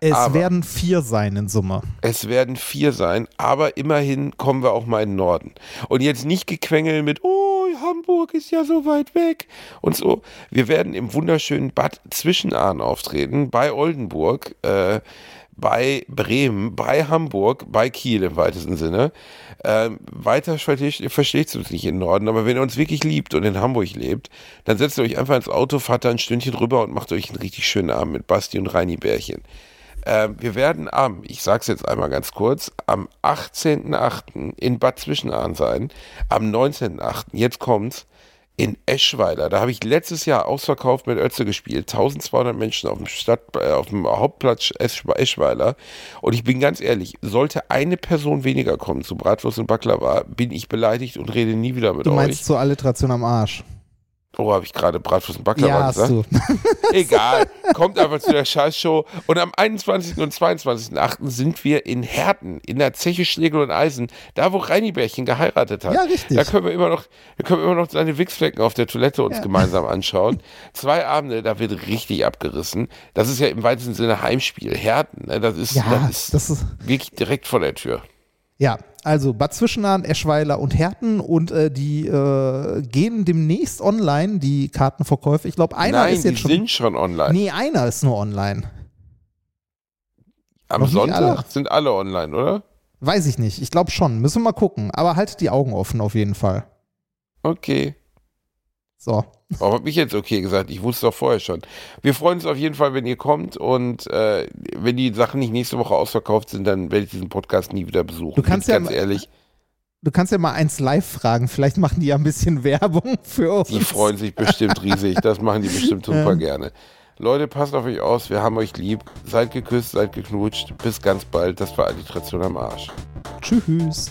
es aber- werden vier sein in Summe. Es werden vier sein, aber immerhin kommen wir auch mal in den Norden. Und jetzt nicht gequengel mit, oh, Hamburg ist ja so weit weg und so. Wir werden im wunderschönen Bad Zwischenahn auftreten, bei Oldenburg, äh, bei Bremen, bei Hamburg, bei Kiel im weitesten Sinne. Ähm, weiter versteht, versteht es uns nicht den Norden, aber wenn ihr uns wirklich liebt und in Hamburg lebt, dann setzt ihr euch einfach ins Auto, fahrt da ein Stündchen rüber und macht euch einen richtig schönen Abend mit Basti und Reini Bärchen. Ähm, wir werden am, ich sag's jetzt einmal ganz kurz, am 18.08. in Bad Zwischenahn sein, am 19.08., jetzt kommt's, in Eschweiler. Da habe ich letztes Jahr ausverkauft mit Ötze gespielt. 1200 Menschen auf dem, Stadt, äh, auf dem Hauptplatz Esch- Eschweiler. Und ich bin ganz ehrlich, sollte eine Person weniger kommen zu Bratwurst und Baklava, bin ich beleidigt und rede nie wieder mit Du euch. meinst zur Alliteration am Arsch. Oh, habe ich gerade Bratwurst und Baklava Ja, gesagt? hast du. *laughs* *laughs* Egal, kommt einfach zu der Scheißshow. Und am 21. und 22.8. sind wir in Herten, in der Zeche Schlegel und Eisen, da wo Reini Bärchen geheiratet hat. Ja, richtig. Da können wir immer noch, da können wir immer noch seine Wichsflecken auf der Toilette uns gemeinsam *laughs* anschauen. Zwei Abende, da wird richtig abgerissen. Das ist ja im weitesten Sinne Heimspiel. Herten, ne? das, ist, Ja, das ist das ist, wirklich direkt vor der Tür. ja, also Bad Zwischenahn, Eschweiler und Herten und äh, die äh, gehen demnächst online, die Kartenverkäufe. Ich glaube, einer Nein, ist die jetzt schon. sind schon online. Nee, einer ist nur online. Am noch Sonntag alle. sind alle online, oder? Weiß ich nicht. Ich glaube schon. Müssen wir mal gucken. Aber haltet die Augen offen auf jeden Fall. Okay. So. Warum habe ich jetzt okay gesagt? Ich wusste doch vorher schon. Wir freuen uns auf jeden Fall, wenn ihr kommt und äh, wenn die Sachen nicht nächste Woche ausverkauft sind, dann werde ich diesen Podcast nie wieder besuchen. Du kannst ja ganz ehrlich, Du kannst ja mal eins live fragen. Vielleicht machen die ja ein bisschen *laughs* Werbung für uns. die freuen sich bestimmt riesig. Das machen die bestimmt *laughs* super Ja. gerne. Leute, passt auf euch aus. Wir haben euch lieb. Seid geküsst, seid geknutscht. Bis ganz bald. Das war Alliteration am Arsch. Tschüss.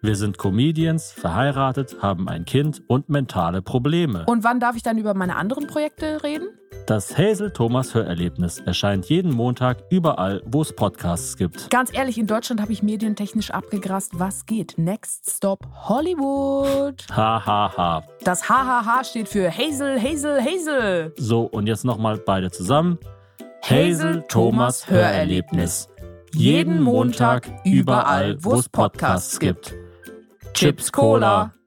Wir sind Comedians, verheiratet, haben ein Kind und mentale Probleme. Und wann darf ich dann über meine anderen Projekte reden? Das Hazel Thomas Hörerlebnis erscheint jeden Montag überall, wo es Podcasts gibt. Ganz ehrlich, in Deutschland habe ich medientechnisch abgegrast. Was geht? Next Stop Hollywood. Ha ha ha. Das HHH steht für Hazel, Hazel, Hazel. So, und jetzt nochmal beide zusammen. Hazel Thomas Hörerlebnis. Jeden Montag überall, wo es Podcasts gibt. Chips Cola.